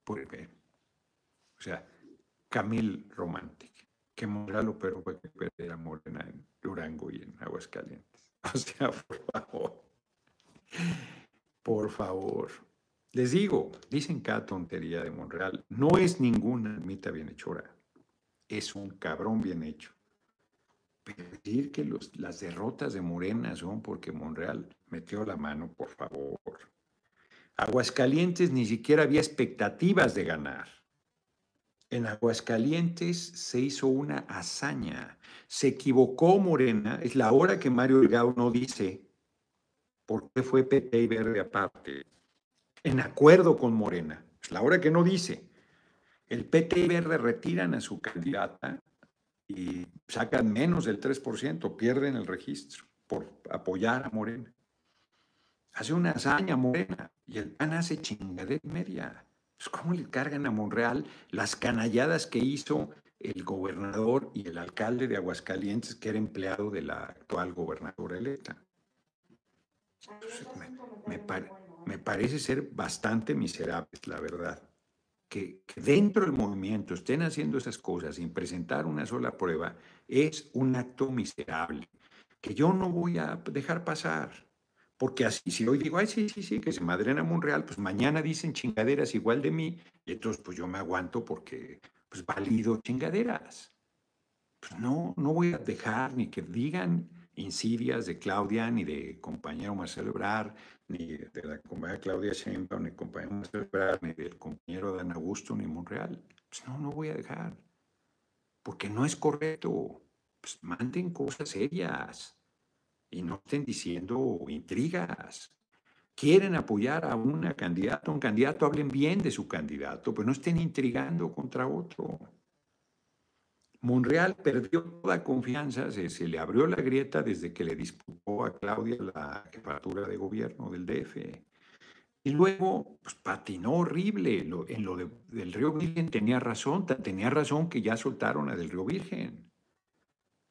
o sea, Camil Romantic, que Moralo pero fue que perder a Morena en Durango y en Aguascalientes. <laughs> O sea, por favor. Por favor. Les digo, dicen cada tontería de Monreal, no es ninguna mitad bienhechora, es un cabrón bien hecho decir que las derrotas de Morena son porque Monreal metió la mano, por favor. Aguascalientes ni siquiera había expectativas de ganar. En Aguascalientes se hizo una hazaña. Se equivocó Morena. Es la hora que Mario Delgado no dice por qué fue PT y Verde aparte. En acuerdo con Morena. Es la hora que no dice. El PT y Verde retiran a su candidata y sacan menos del 3%, pierden el registro por apoyar a Morena. Hace una hazaña Morena y el PAN hace chingadera media. Pues, ¿Cómo le cargan a Monreal las canalladas que hizo el gobernador y el alcalde de Aguascalientes, que era empleado de la actual gobernadora electa? me, me parece ser bastante miserable, la verdad que, dentro del movimiento estén haciendo esas cosas sin presentar una sola prueba es un acto miserable que yo no voy a dejar pasar, Porque así, si hoy digo, ay, sí, sí, sí, que se madrena Monreal, pues mañana dicen chingaderas igual de mí, y entonces pues yo me aguanto porque pues valido chingaderas. Pues no, no voy a dejar ni que digan insidias de Claudia, ni de compañero Marcelo Ebrard, ni de la compañera Claudia Sheinbaum, ni compañero Marcelo Ebrard, ni del compañero Dan Augusto, ni Monreal. Pues no, no voy a dejar. Porque no es correcto. Pues manden cosas serias y no estén diciendo intrigas. Quieren apoyar a una candidata, un candidato, hablen bien de su candidato, pero no estén intrigando contra otro. Monreal perdió toda confianza, se, le abrió la grieta desde que le disputó a Claudia la jefatura de gobierno del DF. Y luego pues, patinó horrible. en lo del Río Virgen tenía razón, tenía razón que ya soltaron a del Río Virgen.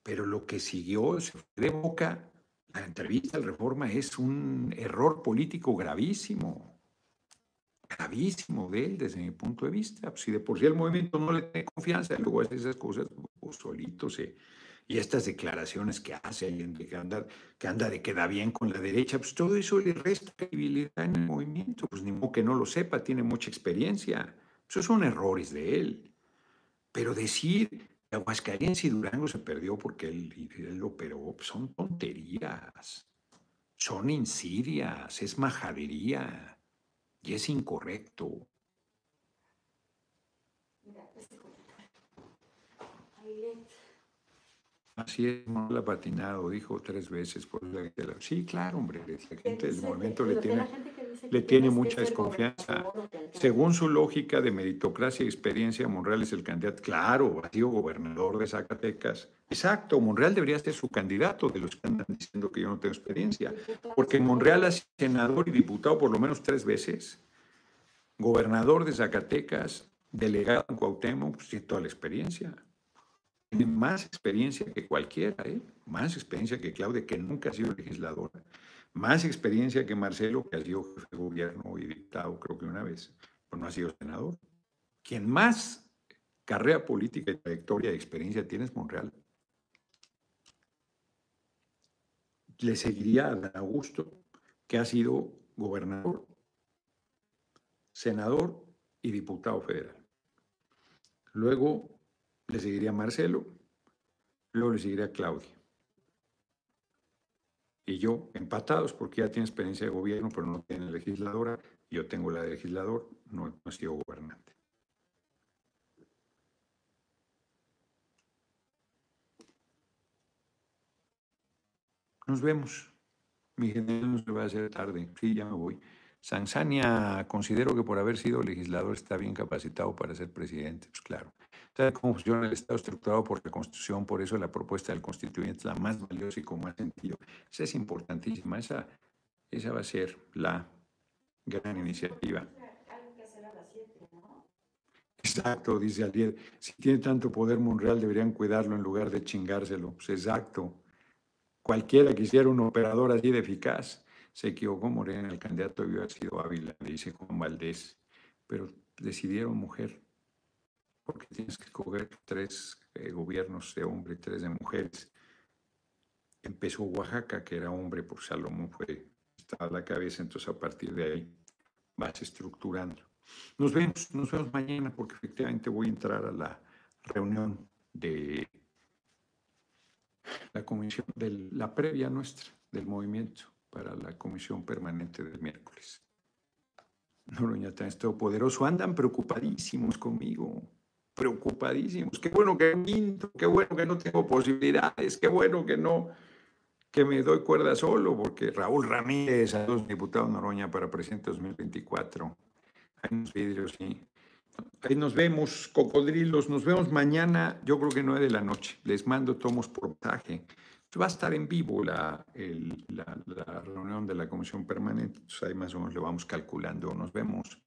Pero lo que siguió se fue de boca la entrevista al Reforma es un error político gravísimo, gravísimo de él desde mi punto de vista. si de por sí el movimiento no le tiene confianza, luego hace esas cosas pues, y estas declaraciones que hace que anda, que anda de queda bien con la derecha, pues todo eso le resta credibilidad en el movimiento, pues ni modo que no lo sepa, tiene mucha experiencia. Esos son errores de él. Pero decir Aguascalientes y Durango se perdió porque él, lo operó. Son tonterías, son insidias, es majadería y es incorrecto. Así es, no la ha patinado, dijo tres veces. Por la, sí, claro, hombre, la gente del movimiento le tiene, le tiene mucha desconfianza. Según su lógica de meritocracia y experiencia, Monreal es el candidato. Claro, ha sido gobernador de Zacatecas. Exacto, Monreal debería ser su candidato de los que andan diciendo que yo no tengo experiencia. Porque Monreal ha sido senador y diputado por lo menos tres veces. Gobernador de Zacatecas, delegado en Cuauhtémoc, pues tiene toda la experiencia tiene más experiencia que cualquiera, ¿eh? más experiencia que Claudia, que nunca ha sido legisladora, más experiencia que Marcelo, que ha sido jefe de gobierno y diputado, creo que una vez, pero no ha sido senador. Quien más carrera política y trayectoria de experiencia tiene es Monreal. Le seguiría a Dan Augusto, que ha sido gobernador, senador y diputado federal. Luego le seguiría Marcelo, luego le seguiría Claudia. Y yo, empatados, porque ya tiene experiencia de gobierno, pero no tiene legisladora, yo tengo la de legislador, no, he sido gobernante. Nos vemos. Mi general le va a hacer tarde. Sí, ya me voy. Sanzania, considero que por haber sido legislador está bien capacitado para ser presidente. Pues claro. ¿Sabe cómo funciona el Estado estructurado por la Constitución? Por eso la propuesta del constituyente es la más valiosa y con más sentido. Esa es importantísima. Esa, esa va a ser la gran iniciativa. Exacto, dice Alier. Si tiene tanto poder Monreal, deberían cuidarlo en lugar de chingárselo. Pues exacto. Cualquiera que hiciera un operador así de eficaz. Se equivocó Morena, el candidato debió haber sido Ávila, dice Juan Valdés. Pero decidieron mujer porque tienes que escoger tres eh, gobiernos de hombre y tres de mujeres. Empezó Oaxaca, que era hombre, por Salomón fue, a la cabeza, entonces a partir de ahí vas estructurando. Nos vemos, nos vemos mañana, porque efectivamente voy a entrar a la reunión de la comisión, de la previa nuestra del movimiento para la comisión permanente del miércoles. Noroña tan poderoso, andan preocupadísimos conmigo preocupadísimos. Qué bueno que minto, qué bueno que no tengo posibilidades, qué bueno que no, que me doy cuerda solo, porque Raúl Ramírez, a los diputados Noroña para presidente 2024. Ahí nos vidrios, sí. Ahí nos vemos, cocodrilos. Nos vemos mañana, yo creo que 9 de la noche. Les mando tomos por mensaje. Va a estar en vivo la, la, reunión de la comisión permanente. Entonces ahí más o menos lo vamos calculando. Nos vemos.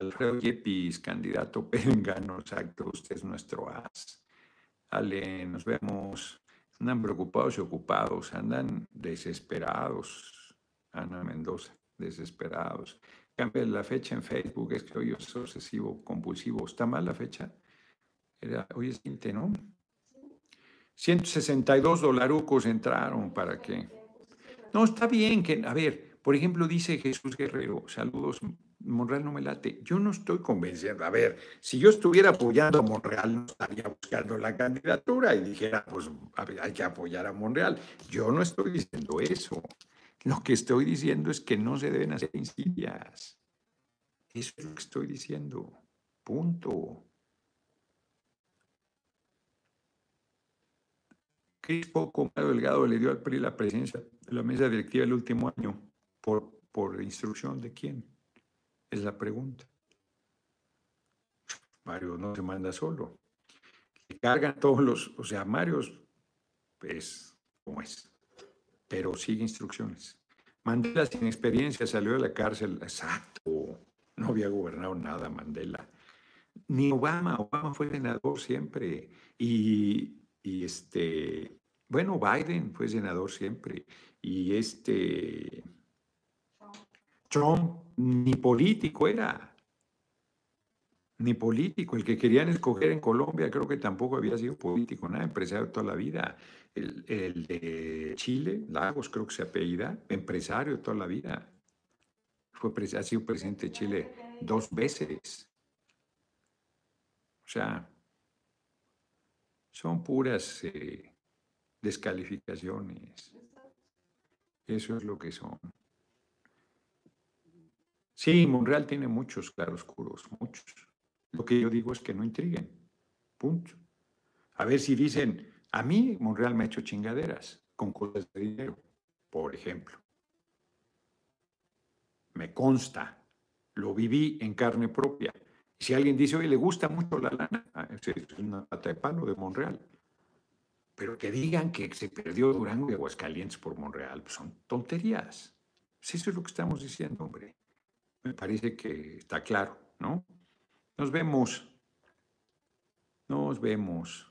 Alfredo Yepis, candidato <laughs> perengano, exacto, usted es nuestro as. Ale, nos vemos. Andan preocupados y ocupados, andan desesperados. Ana Mendoza, desesperados. Cambia la fecha en Facebook, es que hoy es obsesivo, compulsivo. ¿Está mal la fecha? Era, hoy es 20, ¿no? 162 dolarucos entraron para que No, está bien que, a ver, por ejemplo, dice Jesús Guerrero, saludos, Monreal no me late. Yo no estoy convenciendo. A ver, si yo estuviera apoyando a Monreal, no estaría buscando la candidatura y dijera, pues hay que apoyar a Monreal. Yo no estoy diciendo eso. Lo que estoy diciendo es que no se deben hacer insidias. Eso es lo que estoy diciendo. Punto. Cris Poco Delgado le dio al PRI la presidencia de la mesa directiva el último año. ¿Por, por instrucción de quién? Es la pregunta. Mario no se manda solo. Cargan todos los, o sea, Mario es como es, pero sigue instrucciones. Mandela sin experiencia salió de la cárcel, exacto, no había gobernado nada Mandela. Ni Obama, Obama fue senador siempre. Y, y este, bueno, Biden fue senador siempre. Y este, Trump ni político era, ni político. El que querían escoger en Colombia creo que tampoco había sido político, nada, empresario toda la vida. El, de Chile, Lagos creo que se apellida, empresario toda la vida. Fue, ha sido presidente de Chile dos veces. O sea, son puras eh, descalificaciones. Eso es lo que son. Sí, Monreal tiene muchos claroscuros, muchos. Lo que yo digo es que no intriguen. Punto. A ver si dicen, a mí Monreal me ha hecho chingaderas con cosas de dinero, por ejemplo. Me consta, lo viví en carne propia. Si alguien dice, oye, le gusta mucho la lana, ah, es una pata de palo de Monreal. Pero que digan que se perdió Durango y Aguascalientes por Monreal, pues son tonterías. Pues eso es lo que estamos diciendo, hombre. Me parece que está claro, ¿no? Nos vemos. Nos vemos.